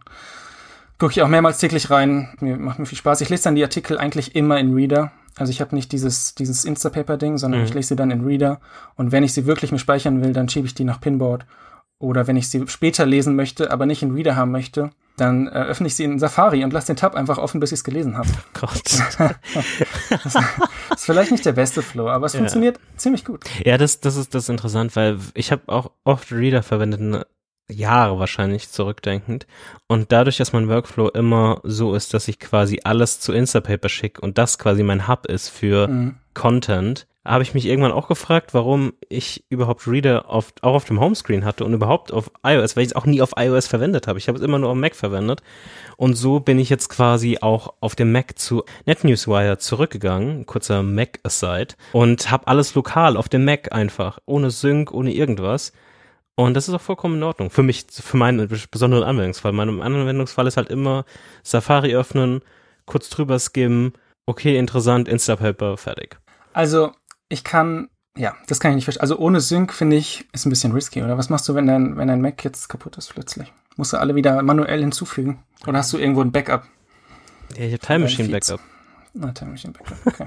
Gucke ich auch mehrmals täglich rein. Mir macht mir viel Spaß. Ich lese dann die Artikel eigentlich immer in Reader. Also ich habe nicht dieses, dieses Instapaper-Ding, sondern mhm. ich lese sie dann in Reader. Und wenn ich sie wirklich mir speichern will, dann schiebe ich die nach Pinboard. Oder wenn ich sie später lesen möchte, aber nicht in Reader haben möchte, dann äh, öffne ich sie in Safari und lasse den Tab einfach offen, bis ich es gelesen habe. Oh Gott. das ist vielleicht nicht der beste Flow, aber es ja. funktioniert ziemlich gut. Ja, das, das ist das ist interessant, weil ich habe auch oft Reader verwendet, Jahre wahrscheinlich zurückdenkend. Und dadurch, dass mein Workflow immer so ist, dass ich quasi alles zu Instapaper schicke und das quasi mein Hub ist für mhm. Content, habe ich mich irgendwann auch gefragt, warum ich überhaupt Reader auf, auch auf dem Homescreen hatte und überhaupt auf iOS, weil ich es auch nie auf iOS verwendet habe. Ich habe es immer nur auf Mac verwendet. Und so bin ich jetzt quasi auch auf dem Mac zu NetNewsWire zurückgegangen, kurzer Mac-Aside, und habe alles lokal auf dem Mac einfach, ohne Sync, ohne irgendwas. Und das ist auch vollkommen in Ordnung. Für mich, für meinen besonderen Anwendungsfall. Mein Anwendungsfall ist halt immer Safari öffnen, kurz drüber skimmen, okay, interessant, Instapaper, fertig. Also ich kann, ja, das kann ich nicht verstehen. Also ohne Sync finde ich, ist ein bisschen risky, oder? Was machst du, wenn dein, wenn dein Mac jetzt kaputt ist plötzlich? Musst du alle wieder manuell hinzufügen? Oder hast du irgendwo ein Backup? Ja, ich habe Time Machine Backup. Ah, Time Machine Backup, okay.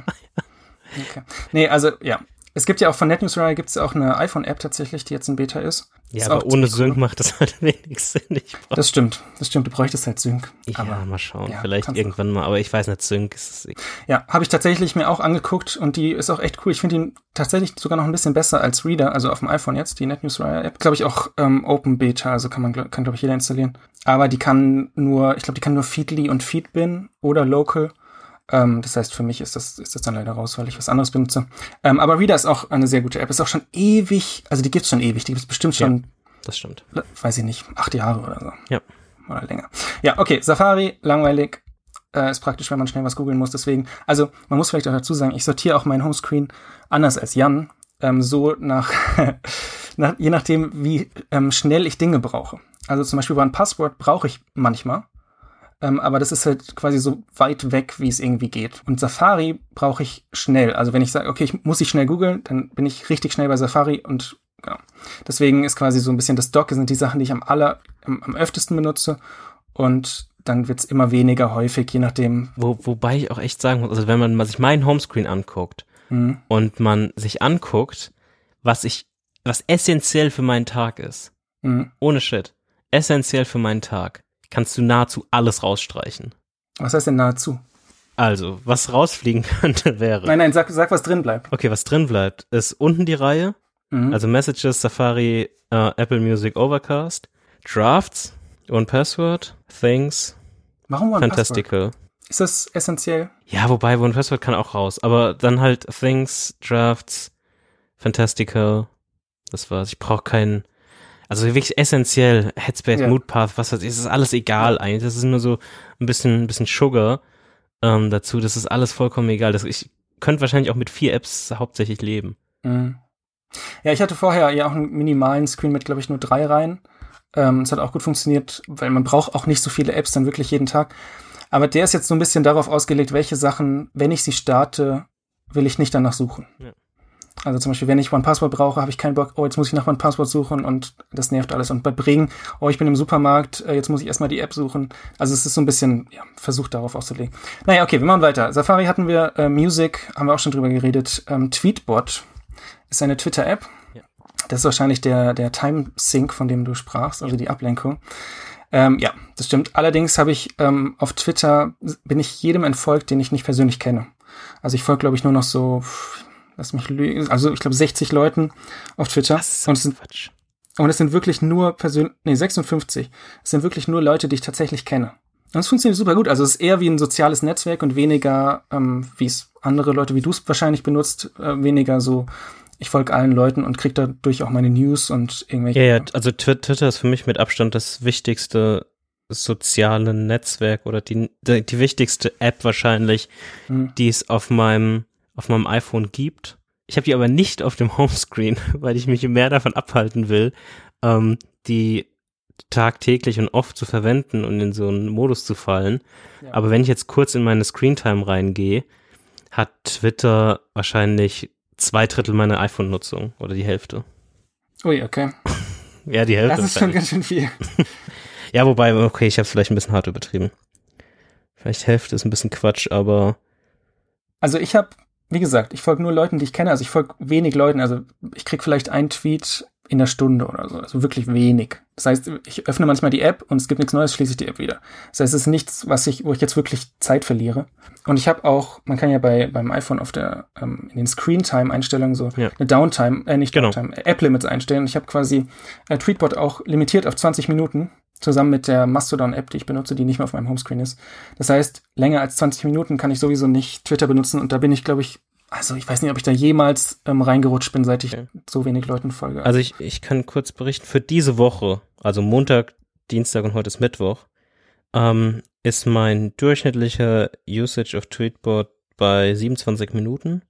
okay. Nee, also ja, es gibt ja auch von NetNewsWire gibt es auch eine iPhone-App tatsächlich, die jetzt in Beta ist. Ja, ist aber ohne Sync cool. macht das halt wenig Sinn. Das stimmt, das stimmt. Du bräuchtest halt Sync. Ja, aber, mal schauen. Ja, Vielleicht irgendwann mal, aber ich weiß nicht, Sync ist es. Ja, habe ich tatsächlich mir auch angeguckt und die ist auch echt cool. Ich finde die tatsächlich sogar noch ein bisschen besser als Reader, also auf dem iPhone jetzt, die NetNewsWire-App. Glaube ich auch ähm, Open Beta, also kann man, kann glaube ich jeder installieren. Aber die kann nur, ich glaube, die kann nur Feedly und Feedbin oder Local. Ähm, das heißt, für mich ist das, ist das dann leider raus, weil ich was anderes benutze. Ähm, aber Reader ist auch eine sehr gute App. Ist auch schon ewig, also die gibt's schon ewig. Die gibt's bestimmt schon. Ja, das stimmt. Weiß ich nicht, acht Jahre oder so. Ja. Oder länger. Ja, okay. Safari, langweilig. Äh, ist praktisch, wenn man schnell was googeln muss. Deswegen, also man muss vielleicht auch dazu sagen, ich sortiere auch meinen Homescreen anders als Jan. Ähm, so nach, nach, je nachdem, wie ähm, schnell ich Dinge brauche. Also zum Beispiel ein Passwort brauche ich manchmal. Ähm, aber das ist halt quasi so weit weg, wie es irgendwie geht. Und Safari brauche ich schnell. Also wenn ich sage, okay, ich muss ich schnell googeln, dann bin ich richtig schnell bei Safari und genau. Deswegen ist quasi so ein bisschen das Dock sind die Sachen, die ich am aller, am, am öftesten benutze. Und dann wird's immer weniger häufig, je nachdem. Wo, wobei ich auch echt sagen muss, also wenn man sich meinen Homescreen anguckt mhm. und man sich anguckt, was ich, was essentiell für meinen Tag ist. Mhm. Ohne Shit. Essentiell für meinen Tag kannst du nahezu alles rausstreichen. Was heißt denn nahezu? Also, was rausfliegen könnte, wäre. Nein, nein, sag, sag, was drin bleibt. Okay, was drin bleibt, ist unten die Reihe. Mhm. Also Messages, Safari, uh, Apple Music, Overcast, Drafts, One Password, Things, Warum One Fantastical. Password? Ist das essentiell? Ja, wobei One Password kann auch raus. Aber dann halt Things, Drafts, Fantastical. Das war's. Ich brauche keinen also wirklich essentiell, Headspace, ja. Moodpath, was weiß ich, es ist alles egal eigentlich. Das ist nur so ein bisschen, ein bisschen Sugar ähm, dazu. Das ist alles vollkommen egal. Das, ich könnte wahrscheinlich auch mit vier Apps hauptsächlich leben. Mhm. Ja, ich hatte vorher ja auch einen minimalen Screen mit, glaube ich, nur drei Reihen. Ähm, es hat auch gut funktioniert, weil man braucht auch nicht so viele Apps dann wirklich jeden Tag. Aber der ist jetzt so ein bisschen darauf ausgelegt, welche Sachen, wenn ich sie starte, will ich nicht danach suchen. Ja. Also zum Beispiel, wenn ich OnePassword brauche, habe ich keinen Bock, oh, jetzt muss ich nach OnePassword suchen und das nervt alles. Und bei Bring, oh, ich bin im Supermarkt, äh, jetzt muss ich erstmal die App suchen. Also es ist so ein bisschen, ja, versucht darauf auszulegen. Naja, okay, wir machen weiter. Safari hatten wir, äh, Music, haben wir auch schon drüber geredet. Ähm, Tweetbot ist eine Twitter-App. Ja. Das ist wahrscheinlich der, der Time-Sync, von dem du sprachst, also die Ablenkung. Ähm, ja, das stimmt. Allerdings habe ich ähm, auf Twitter, bin ich jedem entfolgt, den ich nicht persönlich kenne. Also ich folge, glaube ich, nur noch so, lass mich lügen, also ich glaube 60 Leuten auf Twitter. Das und, es sind, Quatsch. und es sind wirklich nur persönlich, nee, 56. Es sind wirklich nur Leute, die ich tatsächlich kenne. Und es funktioniert super gut. Also es ist eher wie ein soziales Netzwerk und weniger, ähm, wie es andere Leute, wie du es wahrscheinlich benutzt, äh, weniger so, ich folge allen Leuten und krieg dadurch auch meine News und irgendwelche. Ja, ja, also Twi- Twitter ist für mich mit Abstand das wichtigste soziale Netzwerk oder die, die, die wichtigste App wahrscheinlich, Mhm. die es auf meinem, auf meinem iPhone gibt. Ich habe die aber nicht auf dem Homescreen, weil ich mich mehr davon abhalten will, ähm, die tagtäglich und oft zu verwenden und in so einen Modus zu fallen. Ja. Aber wenn ich jetzt kurz in meine Screentime reingehe, hat Twitter wahrscheinlich zwei Drittel meiner iPhone-Nutzung oder die Hälfte. Ui, okay. Ja, die Hälfte. Das ist schon ganz schön viel. Ja, wobei, okay, ich habe vielleicht ein bisschen hart übertrieben. Vielleicht Hälfte ist ein bisschen Quatsch, aber Also ich habe, wie gesagt, ich folge nur Leuten, die ich kenne. Also ich folge wenig Leuten. Also ich krieg vielleicht einen Tweet in der Stunde oder so. Also wirklich wenig. Das heißt, ich öffne manchmal die App und es gibt nichts Neues, schließe ich die App wieder. Das heißt, es ist nichts, was ich, wo ich jetzt wirklich Zeit verliere. Und ich habe auch, man kann ja bei beim iPhone auf der ähm, in den Screen-Time-Einstellungen so Ja. eine Downtime, äh, nicht Genau. Downtime, App-Limits einstellen. Ich habe quasi äh, Tweetbot auch limitiert auf 20 Minuten zusammen mit der Mastodon-App, die ich benutze, die nicht mehr auf meinem Homescreen ist. Das heißt, länger als 20 Minuten kann ich sowieso nicht Twitter benutzen und da bin ich, glaube ich, also ich weiß nicht, ob ich da jemals ähm, reingerutscht bin, seit ich Okay. so wenig Leuten folge. also ich, ich kann kurz berichten, für diese Woche, also Montag, Dienstag und heute ist Mittwoch, ähm, ist mein durchschnittlicher Usage of Tweetbot bei 27 Minuten.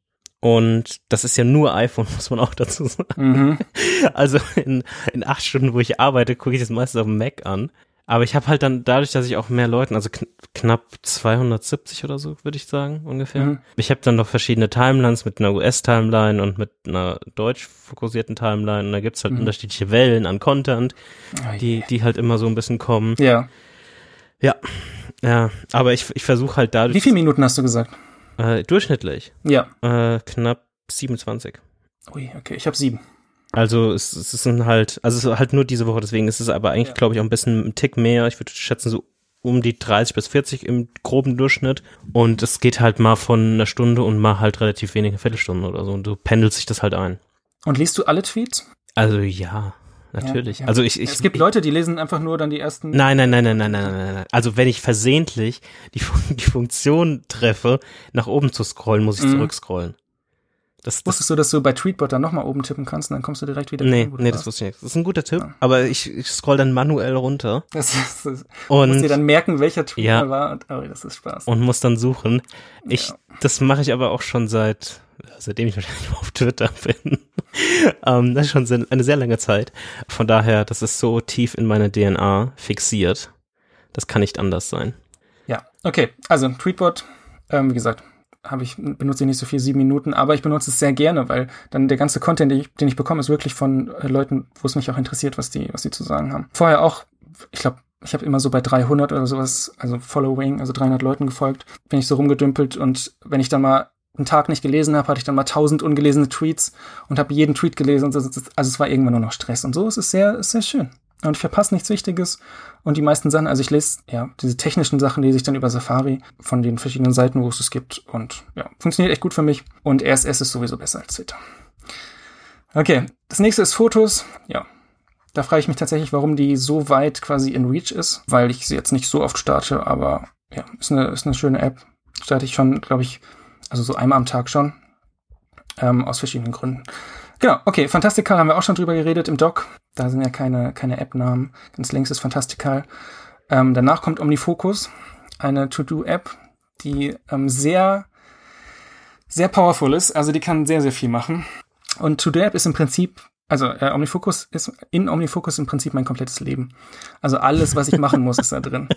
Und das ist ja nur iPhone, muss man auch dazu sagen. mhm. Also in, in acht Stunden, wo ich arbeite, gucke ich das meistens auf dem Mac an. Aber ich habe halt dann dadurch, dass ich auch mehr Leuten, also kn knapp 270 oder so, würde ich sagen, ungefähr. Mhm. Ich habe dann noch verschiedene Timelines mit einer US-Timeline und mit einer deutsch fokussierten Timeline. Und da gibt's halt Mhm. unterschiedliche Wellen an Content, Oh die, die halt immer so ein bisschen kommen. ja. Ja, aber ich, ich versuche halt dadurch Wie viele Minuten hast du gesagt? Äh, durchschnittlich Ja. äh, knapp 27. Ui, okay, ich habe sieben. Also es, es sind halt, also es ist halt nur diese Woche, deswegen ist es aber eigentlich, Ja. glaube ich, auch ein bisschen ein Tick mehr. Ich würde schätzen, so um die 30 bis 40 im groben Durchschnitt. Und es geht halt mal von einer Stunde und mal halt relativ wenige Viertelstunden oder so. Und du pendelst sich das halt ein. Und liest du alle Tweets? Also ja, natürlich. Ja, ja. Also ich, ich es gibt Leute, die lesen einfach nur dann die ersten. Nein, nein, nein, nein, nein, nein, nein, nein. Also wenn ich versehentlich die, die Funktion treffe, nach oben zu scrollen, muss ich Mhm. zurückscrollen. Das, das, Wusstest du, dass du bei Tweetbot dann nochmal oben tippen kannst und dann kommst du direkt wieder nee, nee, das wusste ich nicht. Das ist ein guter Tipp, Ja. aber ich, ich scroll dann manuell runter Das ist, das, du musst dir und, dann merken, welcher Tweet Ja. da war. Und, oh, das ist Spaß. und muss dann suchen. Ich, Ja. das mache ich aber auch schon seit, seitdem ich wahrscheinlich auf Twitter bin. ähm, das ist schon eine sehr lange Zeit. Von daher, das ist so tief in meine DNA fixiert. Das kann nicht anders sein. Ja, okay. Also Tweetbot, ähm, wie gesagt, habe ich benutze ich nicht so viel, sieben Minuten, aber ich benutze es sehr gerne, weil dann der ganze Content, den ich, den ich bekomme, ist wirklich von äh, Leuten, wo es mich auch interessiert, was die, was die zu sagen haben. Vorher auch, ich glaube, ich habe immer so bei 300 oder sowas, also Following, also 300 Leuten gefolgt, bin ich so rumgedümpelt und wenn ich dann mal einen Tag nicht gelesen habe, hatte ich dann mal 1000 ungelesene Tweets und habe jeden Tweet gelesen so, also es war irgendwann nur noch Stress und so. Es ist sehr, sehr schön. Und ich verpasse nichts Wichtiges. Und die meisten Sachen, also ich lese, ja, diese technischen Sachen lese ich dann über Safari von den verschiedenen Seiten, wo es es gibt. Und ja, funktioniert echt gut für mich. Und RSS ist sowieso besser als Twitter. Okay, das nächste ist Fotos. Ja, da frage ich mich tatsächlich, warum die so weit quasi in Reach ist, weil ich sie jetzt nicht so oft starte, aber ja, ist eine, ist eine schöne App. Starte ich schon, glaube ich, also so einmal am Tag schon. Ähm, aus verschiedenen Gründen. Genau, okay, Fantastical haben wir auch schon drüber geredet im Doc. Da sind ja keine, keine App-Namen. Ganz links ist Fantastical. Ähm, danach kommt OmniFocus, eine To-Do-App, die ähm, sehr, sehr powerful ist. Also die kann sehr, sehr viel machen. Und To-Do-App ist im Prinzip Also äh, OmniFocus ist in OmniFocus im Prinzip mein komplettes Leben. Also alles, was ich machen muss, ist da drin.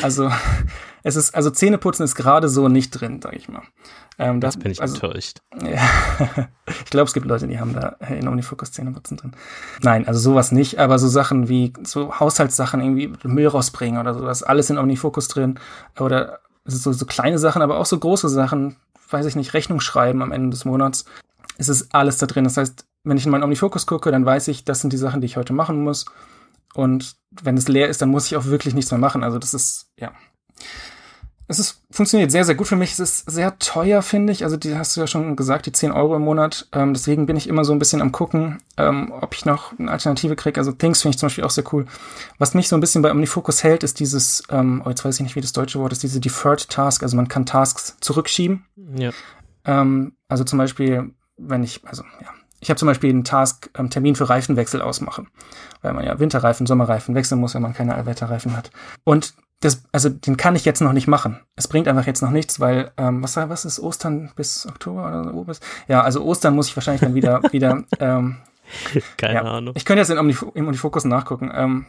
Also es ist, also Zähneputzen ist gerade so nicht drin, sag ich mal. Ähm, das, das bin ich also, enttäuscht. Ja, ich glaube, es gibt Leute, die haben da in OmniFocus Zähneputzen drin. Nein, also sowas nicht, aber so Sachen wie so Haushaltssachen, irgendwie Müll rausbringen oder sowas, alles in OmniFocus drin. Oder so, so kleine Sachen, aber auch so große Sachen, weiß ich nicht, Rechnung schreiben am Ende des Monats. Es ist alles da drin. Das heißt, wenn ich in meinen OmniFocus gucke, dann weiß ich, das sind die Sachen, die ich heute machen muss. Und wenn es leer ist, dann muss ich auch wirklich nichts mehr machen. Also das ist, ja. Es ist, funktioniert sehr, sehr gut für mich. Es ist sehr teuer, finde ich. Also, die hast du ja schon gesagt, die 10 Euro im Monat. Ähm, deswegen bin ich immer so ein bisschen am gucken, ähm, ob ich noch eine Alternative kriege. Also Things finde ich zum Beispiel auch sehr cool. Was mich so ein bisschen bei OmniFocus hält, ist dieses, ähm, oh, jetzt weiß ich nicht, wie das deutsche Wort ist, diese Deferred Task. Also man kann Tasks zurückschieben. Ja. Ähm, also zum Beispiel, wenn ich, also ja, ich habe zum Beispiel einen Task, ähm, Termin für Reifenwechsel ausmachen, weil man ja Winterreifen, Sommerreifen wechseln muss, wenn man keine Allwetterreifen hat. Und das, also den kann ich jetzt noch nicht machen. Es bringt einfach jetzt noch nichts, weil ähm, was, was ist Ostern bis Oktober oder so? Bis, ja, also Ostern muss ich wahrscheinlich dann wieder wieder. Ähm, Keine ja, Ahnung. Ich könnte jetzt in Omnif im Omnifokus nachgucken. Ähm,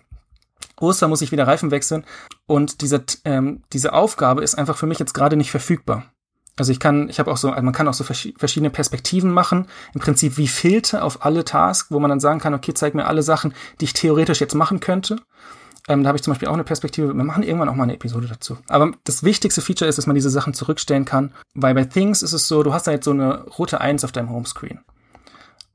Ostern muss ich wieder Reifen wechseln und diese ähm, diese Aufgabe ist einfach für mich jetzt gerade nicht verfügbar. Also ich kann, ich habe auch so, also man kann auch so verschiedene Perspektiven machen. Im Prinzip wie Filter auf alle Tasks, wo man dann sagen kann, okay, zeig mir alle Sachen, die ich theoretisch jetzt machen könnte. Ähm, da habe ich zum Beispiel auch eine Perspektive. Wir machen irgendwann auch mal eine Episode dazu. Aber das wichtigste Feature ist, dass man diese Sachen zurückstellen kann, weil bei Things ist es so, du hast da jetzt so eine rote Eins auf deinem Homescreen.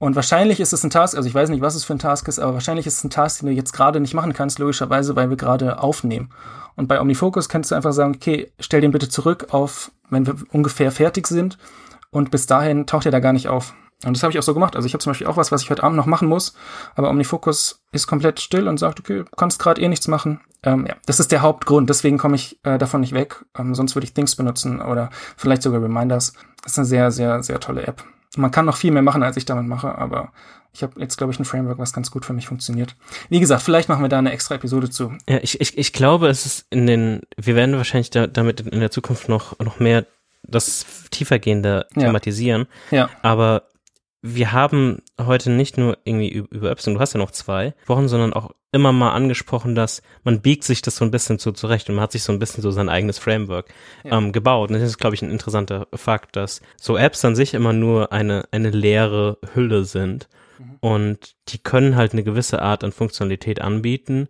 Und wahrscheinlich ist es ein Task, also ich weiß nicht, was es für ein Task ist, aber wahrscheinlich ist es ein Task, den du jetzt gerade nicht machen kannst, logischerweise, weil wir gerade aufnehmen. Und bei OmniFocus kannst du einfach sagen, okay, stell den bitte zurück auf, wenn wir ungefähr fertig sind. Und bis dahin taucht er da gar nicht auf. Und das habe ich auch so gemacht. Also ich habe zum Beispiel auch was, was ich heute Abend noch machen muss, aber OmniFocus ist komplett still und sagt, okay, du kannst gerade eh nichts machen. Ähm, ja, das ist der Hauptgrund. Deswegen komme ich äh, davon nicht weg. Ähm, sonst würde ich Things benutzen oder vielleicht sogar Reminders. Das ist eine sehr, sehr, sehr tolle App. Man kann noch viel mehr machen, als ich damit mache, aber ich habe jetzt, glaube ich, ein Framework, was ganz gut für mich funktioniert. Wie gesagt, vielleicht machen wir da eine extra Episode zu. Ja, ich, ich, ich glaube, es ist in den, wir werden wahrscheinlich da, damit in der Zukunft noch, noch mehr das tiefergehende thematisieren. Ja. ja. Aber wir haben heute nicht nur irgendwie über Apps, und du hast ja noch zwei Wochen, sondern auch immer mal angesprochen, dass man biegt sich das so ein bisschen so zurecht und man hat sich so ein bisschen so sein eigenes Framework ja. ähm, gebaut. Und das ist, glaube ich, ein interessanter Fakt, dass so Apps an sich immer nur eine, eine leere Hülle sind mhm. und die können halt eine gewisse Art an Funktionalität anbieten.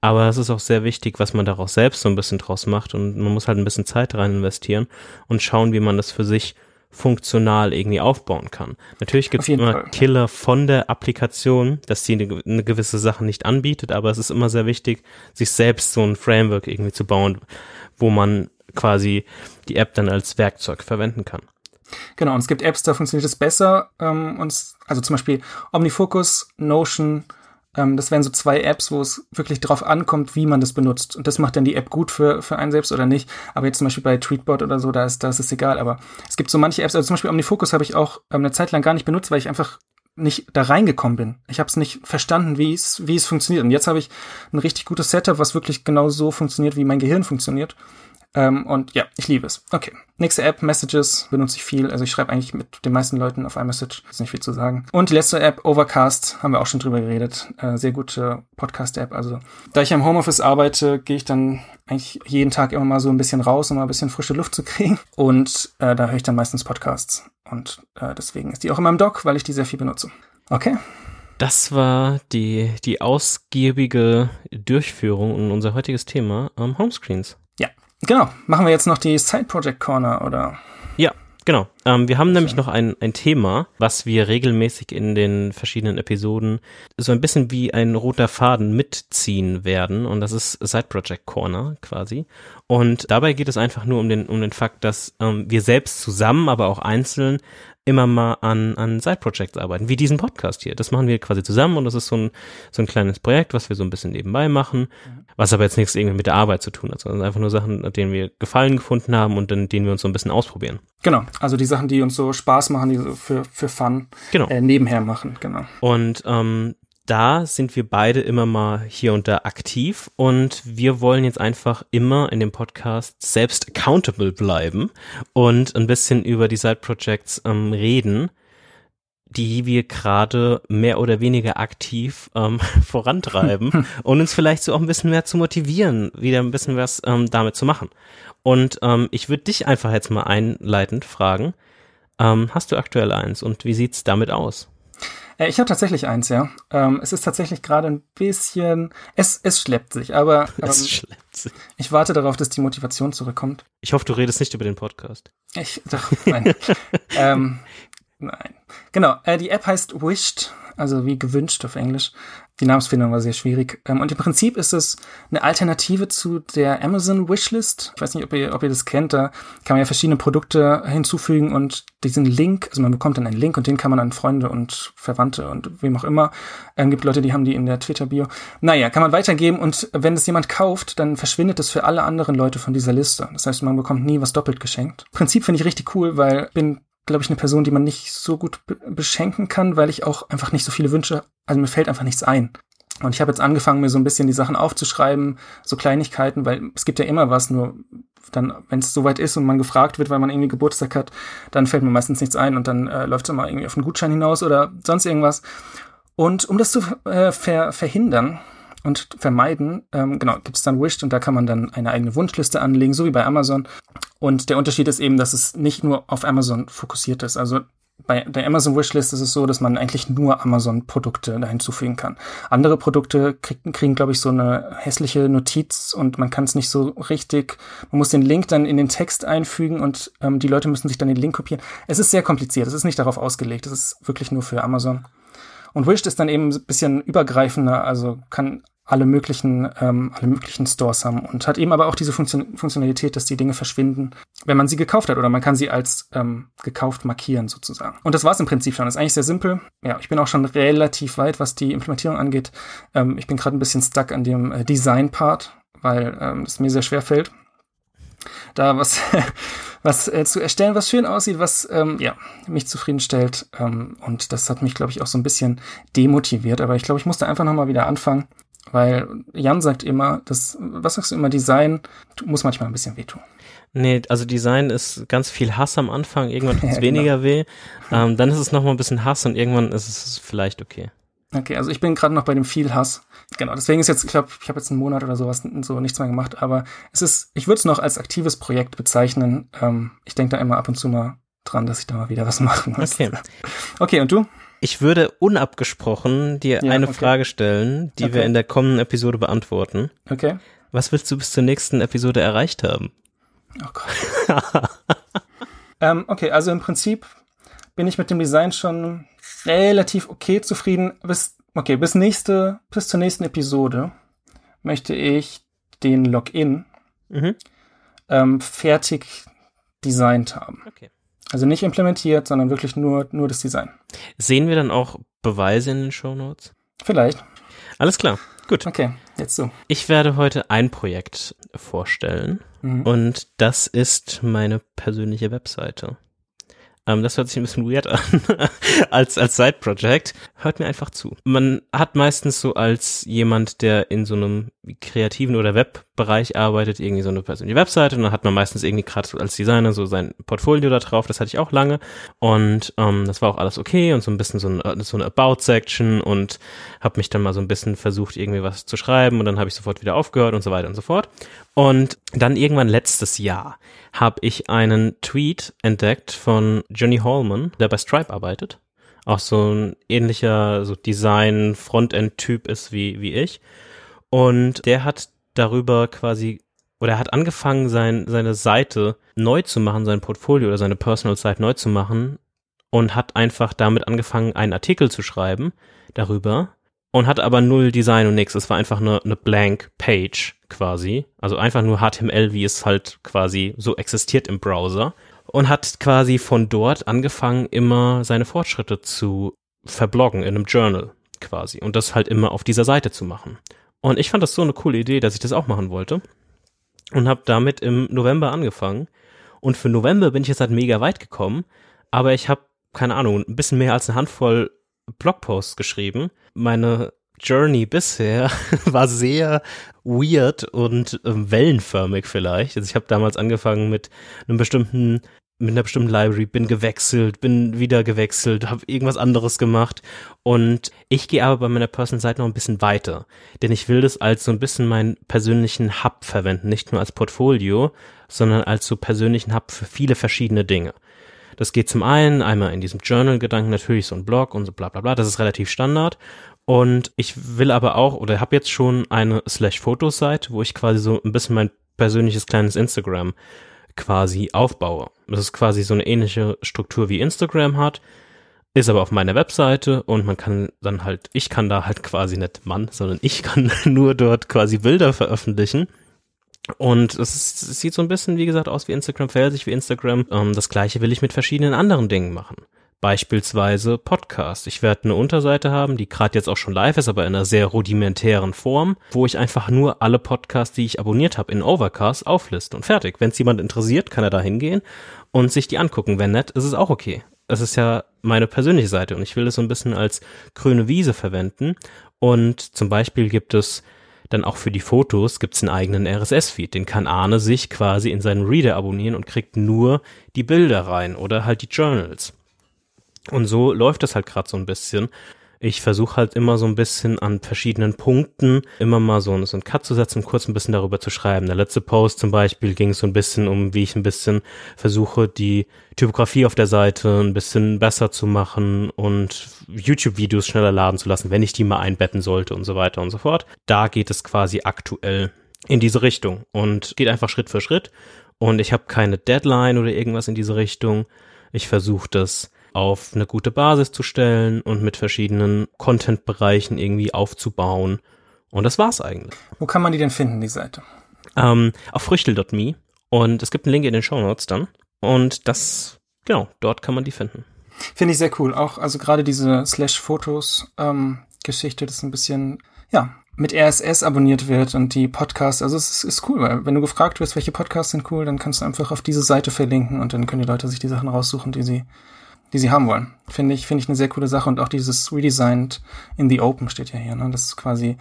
Aber es ist auch sehr wichtig, was man daraus selbst so ein bisschen draus macht und man muss halt ein bisschen Zeit rein investieren und schauen, wie man das für sich funktional irgendwie aufbauen kann. Natürlich gibt es immer Fall. Killer von der Applikation, dass sie eine, eine, gewisse Sache nicht anbietet, aber es ist immer sehr wichtig, sich selbst so ein Framework irgendwie zu bauen, wo man quasi die App dann als Werkzeug verwenden kann. Genau, und es gibt Apps, da funktioniert es besser. Ähm, und also zum Beispiel OmniFocus, Notion, ähm, das wären so zwei Apps, wo es wirklich drauf ankommt, wie man das benutzt. Und das macht dann die App gut für, für einen selbst oder nicht. Aber jetzt zum Beispiel bei Tweetbot oder so, da ist, da ist es egal. Aber es gibt so manche Apps, also zum Beispiel OmniFocus habe ich auch ähm, eine Zeit lang gar nicht benutzt, weil ich einfach nicht da reingekommen bin. Ich habe es nicht verstanden, wie es wie es funktioniert. Und jetzt habe ich ein richtig gutes Setup, was wirklich genau so funktioniert, wie mein Gehirn funktioniert. Ähm, und ja, ich liebe es. Okay. Nächste App, Messages, benutze ich viel. Also ich schreibe eigentlich mit den meisten Leuten auf iMessage. Ist nicht viel zu sagen. Und die letzte App, Overcast, haben wir auch schon drüber geredet. Äh, sehr gute Podcast-App. Also da ich im Homeoffice arbeite, gehe ich dann eigentlich jeden Tag immer mal so ein bisschen raus, um mal ein bisschen frische Luft zu kriegen. Und äh, da höre ich dann meistens Podcasts. Und äh, deswegen ist die auch in meinem Dock, weil ich die sehr viel benutze. Okay. Das war die, die ausgiebige Durchführung und unser heutiges Thema ähm, Homescreens. Genau. Machen wir jetzt noch die Side Project Corner, oder? Ja, genau. Ähm, wir haben nämlich noch ein, ein Thema, was wir regelmäßig in den verschiedenen Episoden so ein bisschen wie ein roter Faden mitziehen werden. Und das ist Side Project Corner quasi. Und dabei geht es einfach nur um den, um den Fakt, dass ähm, wir selbst zusammen, aber auch einzeln immer mal an, an Side-Projects arbeiten, wie diesen Podcast hier. Das machen wir quasi zusammen und das ist so ein, so ein kleines Projekt, was wir so ein bisschen nebenbei machen, mhm. was aber jetzt nichts irgendwie mit der Arbeit zu tun hat, sondern einfach nur Sachen, an denen wir Gefallen gefunden haben und in denen wir uns so ein bisschen ausprobieren. Genau, also die Sachen, die uns so Spaß machen, die so für, für Fun genau. äh, nebenher machen, genau. Und ähm, da sind wir beide immer mal hier und da aktiv und wir wollen jetzt einfach immer in dem Podcast selbst accountable bleiben und ein bisschen über die Side Projects ähm, reden, die wir gerade mehr oder weniger aktiv ähm, vorantreiben und uns vielleicht so auch ein bisschen mehr zu motivieren, wieder ein bisschen was ähm, damit zu machen. Und ähm, ich würde dich einfach jetzt mal einleitend fragen, ähm, hast du aktuell eins und wie sieht's damit aus? Äh, ich habe tatsächlich eins, ja. Ähm, es ist tatsächlich gerade ein bisschen, es, es schleppt sich, aber ähm, es schleppt sich. ich warte darauf, dass die Motivation zurückkommt. Ich hoffe, du redest nicht über den Podcast. Ich, doch, nein. ähm, nein. Genau, äh, die App heißt Wished, also wie gewünscht auf Englisch. Die Namensfindung war sehr schwierig. Ähm, und im Prinzip ist es eine Alternative zu der Amazon Wishlist. Ich weiß nicht, ob ihr, ob ihr das kennt. Da kann man ja verschiedene Produkte hinzufügen und diesen Link, also man bekommt dann einen Link und den kann man an Freunde und Verwandte und wem auch immer. Ähm, gibt Leute, die haben die in der Twitter-Bio. Naja, kann man weitergeben und wenn es jemand kauft, dann verschwindet es für alle anderen Leute von dieser Liste. Das heißt, man bekommt nie was doppelt geschenkt. Prinzip finde ich richtig cool, weil bin glaube ich, eine Person, die man nicht so gut beschenken kann, weil ich auch einfach nicht so viele Wünsche, also mir fällt einfach nichts ein. Und ich habe jetzt angefangen, mir so ein bisschen die Sachen aufzuschreiben, so Kleinigkeiten, weil es gibt ja immer was, nur dann, wenn es soweit ist und man gefragt wird, weil man irgendwie Geburtstag hat, dann fällt mir meistens nichts ein und dann äh, läuft es immer irgendwie auf einen Gutschein hinaus oder sonst irgendwas. Und um das zu äh, ver verhindern, und vermeiden, ähm, genau, gibt es dann Wished und da kann man dann eine eigene Wunschliste anlegen, so wie bei Amazon. Und der Unterschied ist eben, dass es nicht nur auf Amazon fokussiert ist. Also bei der Amazon Wishlist ist es so, dass man eigentlich nur Amazon-Produkte da hinzufügen kann. Andere Produkte kriegen, kriegen glaube ich, so eine hässliche Notiz und man kann es nicht so richtig, man muss den Link dann in den Text einfügen und ähm, die Leute müssen sich dann den Link kopieren. Es ist sehr kompliziert, es ist nicht darauf ausgelegt, es ist wirklich nur für Amazon. Und Wished ist dann eben ein bisschen übergreifender, also kann alle möglichen, ähm, alle möglichen Stores haben und hat eben aber auch diese Funktion Funktionalität, dass die Dinge verschwinden, wenn man sie gekauft hat oder man kann sie als ähm, gekauft markieren sozusagen. Und das war's im Prinzip schon. Das ist eigentlich sehr simpel. Ja, ich bin auch schon relativ weit, was die Implementierung angeht. Ähm, ich bin gerade ein bisschen stuck an dem äh, Design-Part, weil ähm, es mir sehr schwer fällt, da was was äh, zu erstellen, was schön aussieht, was ähm, ja mich zufriedenstellt. Ähm, und das hat mich, glaube ich, auch so ein bisschen demotiviert. Aber ich glaube, ich musste einfach noch mal wieder anfangen weil Jan sagt immer, das, was sagst du immer, Design muss manchmal ein bisschen wehtun. Nee, also Design ist ganz viel Hass am Anfang, irgendwann tut es ja, weniger genau. weh. Ähm, dann ist es nochmal ein bisschen Hass und irgendwann ist es vielleicht okay. Okay, also ich bin gerade noch bei dem viel Hass. Genau, deswegen ist jetzt, ich glaube, ich habe jetzt einen Monat oder sowas so nichts mehr gemacht, aber es ist, ich würde es noch als aktives Projekt bezeichnen. Ähm, ich denke da immer ab und zu mal dran, dass ich da mal wieder was machen muss. Okay. Okay, und du? Ich würde unabgesprochen dir ja, eine okay. Frage stellen, die okay. wir in der kommenden Episode beantworten. Okay. Was willst du bis zur nächsten Episode erreicht haben? Oh Gott. ähm, okay, also im Prinzip bin ich mit dem Design schon relativ okay zufrieden. Bis, okay, bis nächste, bis zur nächsten Episode möchte ich den Login mhm. ähm, fertig designt haben. Okay. Also nicht implementiert, sondern wirklich nur, nur das Design. Sehen wir dann auch Beweise in den Show Notes? Vielleicht. Alles klar. Gut. Okay, jetzt so. Ich werde heute ein Projekt vorstellen mhm. und das ist meine persönliche Webseite. Ähm, das hört sich ein bisschen weird an als, als Side-Project. Hört mir einfach zu. Man hat meistens so als jemand, der in so einem kreativen oder Webbereich arbeitet, irgendwie so eine persönliche Webseite und dann hat man meistens irgendwie gerade als Designer so sein Portfolio da drauf. Das hatte ich auch lange und ähm, das war auch alles okay und so ein bisschen so, ein, so eine About-Section und habe mich dann mal so ein bisschen versucht, irgendwie was zu schreiben und dann habe ich sofort wieder aufgehört und so weiter und so fort. Und dann irgendwann letztes Jahr habe ich einen Tweet entdeckt von Johnny Hallman, der bei Stripe arbeitet. Auch so ein ähnlicher so Design-Frontend-Typ ist wie, wie ich. Und der hat darüber quasi oder er hat angefangen, sein, seine Seite neu zu machen, sein Portfolio oder seine Personal Site neu zu machen und hat einfach damit angefangen, einen Artikel zu schreiben darüber und hat aber null Design und nichts. Es war einfach eine, eine Blank Page quasi. Also einfach nur HTML, wie es halt quasi so existiert im Browser. Und hat quasi von dort angefangen, immer seine Fortschritte zu verbloggen in einem Journal quasi. Und das halt immer auf dieser Seite zu machen. Und ich fand das so eine coole Idee, dass ich das auch machen wollte. Und habe damit im November angefangen. Und für November bin ich jetzt halt mega weit gekommen. Aber ich habe, keine Ahnung, ein bisschen mehr als eine Handvoll Blogposts geschrieben. Meine Journey bisher war sehr weird und äh, wellenförmig vielleicht. Also ich habe damals angefangen mit einem bestimmten mit einer bestimmten Library, bin gewechselt, bin wieder gewechselt, habe irgendwas anderes gemacht. Und ich gehe aber bei meiner Personal Seite noch ein bisschen weiter, denn ich will das als so ein bisschen meinen persönlichen Hub verwenden, nicht nur als Portfolio, sondern als so persönlichen Hub für viele verschiedene Dinge. Das geht zum einen einmal in diesem Journal-Gedanken natürlich so ein Blog und so bla bla bla, das ist relativ Standard. Und ich will aber auch oder habe jetzt schon eine Slash-Fotos-Seite, wo ich quasi so ein bisschen mein persönliches kleines Instagram quasi aufbaue. Das ist quasi so eine ähnliche Struktur wie Instagram hat, ist aber auf meiner Webseite und man kann dann halt, ich kann da halt quasi nicht Mann, sondern ich kann nur dort quasi Bilder veröffentlichen. Und es, sieht so ein bisschen, wie gesagt, aus wie Instagram, verhält sich wie Instagram. Ähm, das gleiche will ich mit verschiedenen anderen Dingen machen. Beispielsweise Podcast. Ich werde eine Unterseite haben, die gerade jetzt auch schon live ist, aber in einer sehr rudimentären Form, wo ich einfach nur alle Podcasts, die ich abonniert habe, in Overcast aufliste und fertig. Wenn es jemand interessiert, kann er da hingehen und sich die angucken. Wenn nicht, ist es auch okay. Es ist ja meine persönliche Seite und ich will es so ein bisschen als grüne Wiese verwenden. Und zum Beispiel gibt es dann auch für die Fotos gibt's einen eigenen RSS-Feed. Den kann Arne sich quasi in seinen Reader abonnieren und kriegt nur die Bilder rein oder halt die Journals. Und so läuft das halt gerade so ein bisschen. Ich versuche halt immer so ein bisschen an verschiedenen Punkten immer mal so, so einen Cut zu setzen, kurz ein bisschen darüber zu schreiben. Der letzte Post zum Beispiel ging so ein bisschen um, wie ich ein bisschen versuche, die Typografie auf der Seite ein bisschen besser zu machen und YouTube-Videos schneller laden zu lassen, wenn ich die mal einbetten sollte und so weiter und so fort. Da geht es quasi aktuell in diese Richtung und geht einfach Schritt für Schritt. Und ich habe keine Deadline oder irgendwas in diese Richtung. Ich versuche das auf eine gute Basis zu stellen und mit verschiedenen Content-Bereichen irgendwie aufzubauen. Und das war's eigentlich. Wo kann man die denn finden, die Seite? Ähm, auf früchtel.me. Und es gibt einen Link in den Show Notes dann. Und das, genau, dort kann man die finden. Finde ich sehr cool. Auch, also gerade diese Slash-Fotos-Geschichte, ähm, das ist ein bisschen, ja, mit RSS abonniert wird und die Podcasts, also es ist, ist cool, weil wenn du gefragt wirst, welche Podcasts sind cool, dann kannst du einfach auf diese Seite verlinken und dann können die Leute sich die Sachen raussuchen, die sie die sie haben wollen. Finde ich, finde ich eine sehr coole Sache und auch dieses Redesigned in the Open steht ja hier, ne? Das ist quasi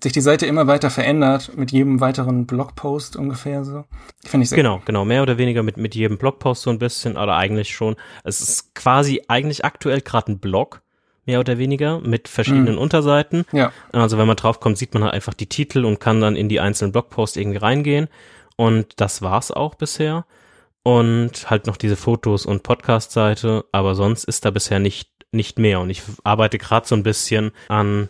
sich die Seite immer weiter verändert mit jedem weiteren Blogpost ungefähr so. Finde ich sehr Genau, cool. genau, mehr oder weniger mit mit jedem Blogpost so ein bisschen oder eigentlich schon. Es ist quasi eigentlich aktuell gerade ein Blog mehr oder weniger mit verschiedenen mm. Unterseiten. Ja. Also wenn man draufkommt, sieht man halt einfach die Titel und kann dann in die einzelnen Blogposts irgendwie reingehen und das war's auch bisher und halt noch diese Fotos und Podcast-Seite, aber sonst ist da bisher nicht, nicht mehr. Und ich arbeite gerade so ein bisschen an,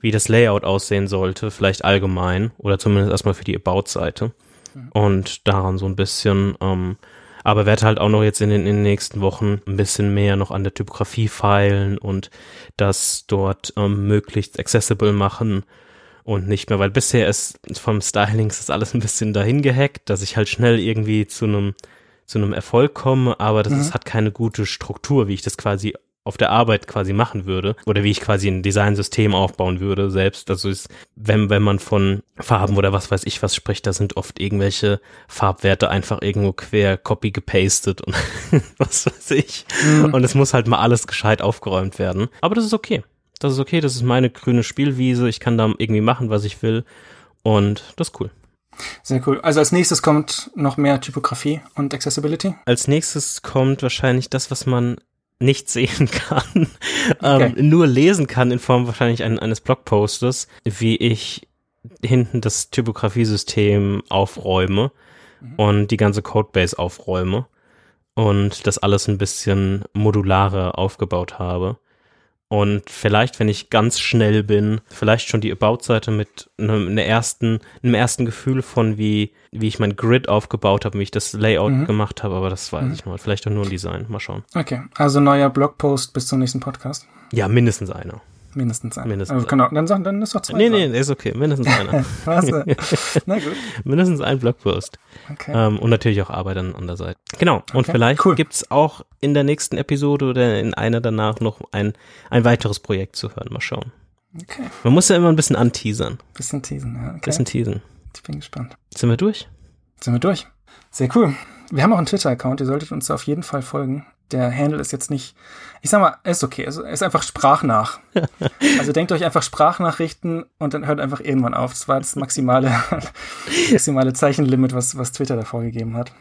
wie das Layout aussehen sollte, vielleicht allgemein oder zumindest erstmal für die About-Seite. Mhm. Und daran so ein bisschen, ähm, aber werde halt auch noch jetzt in den, in den nächsten Wochen ein bisschen mehr noch an der Typografie feilen und das dort ähm, möglichst accessible machen und nicht mehr, weil bisher ist vom Styling ist alles ein bisschen dahin gehackt, dass ich halt schnell irgendwie zu einem zu einem Erfolg komme, aber das mhm. ist, hat keine gute Struktur, wie ich das quasi auf der Arbeit quasi machen würde oder wie ich quasi ein Designsystem aufbauen würde selbst. Also ist, wenn, wenn man von Farben oder was weiß ich was spricht, da sind oft irgendwelche Farbwerte einfach irgendwo quer copy gepastet und was weiß ich. Mhm. Und es muss halt mal alles gescheit aufgeräumt werden. Aber das ist okay. Das ist okay, das ist meine grüne Spielwiese. Ich kann da irgendwie machen, was ich will. Und das ist cool. Sehr cool. Also als nächstes kommt noch mehr Typografie und Accessibility? Als nächstes kommt wahrscheinlich das, was man nicht sehen kann, ähm, okay. ähm, nur lesen kann in Form wahrscheinlich ein, eines Blogpostes, wie ich hinten das Typografiesystem aufräume mhm. und die ganze Codebase aufräume und das alles ein bisschen modularer aufgebaut habe. Und vielleicht, wenn ich ganz schnell bin, vielleicht schon die About-Seite mit einem, einer ersten, einem ersten Gefühl von, wie, wie ich mein Grid aufgebaut habe, wie ich das Layout mhm. gemacht habe, aber das weiß mhm. ich noch. Vielleicht auch nur ein Design. Mal schauen. Okay, also neuer Blogpost bis zum nächsten Podcast. Ja, mindestens einer. Mindestens einer. Mindestens also, genau, dann, dann ist doch zwei. Nee, nee, ist okay. Mindestens einer. Was? Na gut. Mindestens ein Blogpost. Okay. Ähm, und natürlich auch Arbeit an, an der Seite. Genau. Und okay. vielleicht cool. gibt's auch in der nächsten Episode oder in einer danach noch ein, ein weiteres Projekt zu hören. Mal schauen. Okay. Man muss ja immer ein bisschen anteasern. Bisschen teasen, ja. Okay. Bisschen teasen. Ich bin gespannt. Sind wir durch? Sind wir durch. Sehr cool. Wir haben auch einen Twitter-Account, ihr solltet uns auf jeden Fall folgen der Handle ist jetzt nicht, ich sag mal, ist okay, es ist einfach Sprachnach. also denkt euch einfach Sprachnachrichten und dann hört einfach irgendwann auf. Das war das maximale, maximale Zeichenlimit, was, was Twitter da vorgegeben hat.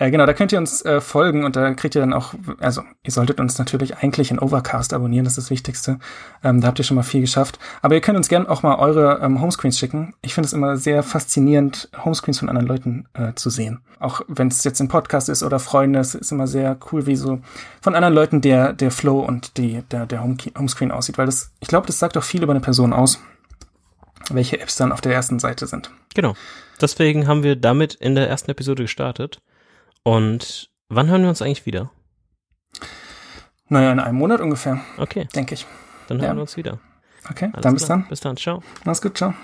Äh, genau, da könnt ihr uns äh, folgen und da kriegt ihr dann auch, also ihr solltet uns natürlich eigentlich in Overcast abonnieren, das ist das Wichtigste. Ähm, da habt ihr schon mal viel geschafft. Aber ihr könnt uns gerne auch mal eure ähm, Homescreens schicken. Ich finde es immer sehr faszinierend, Homescreens von anderen Leuten äh, zu sehen. Auch wenn es jetzt ein Podcast ist oder Freunde, es ist immer sehr cool, wie so von anderen Leuten der, der Flow und die, der, der Home Homescreen aussieht. Weil das, ich glaube, das sagt auch viel über eine Person aus, welche Apps dann auf der ersten Seite sind. Genau. Deswegen haben wir damit in der ersten Episode gestartet. Und wann hören wir uns eigentlich wieder? Naja, in einem Monat ungefähr. Okay. Denke ich. Dann hören ja. wir uns wieder. Okay, Alles dann bis klar. dann. Bis dann, ciao. Mach's gut, ciao.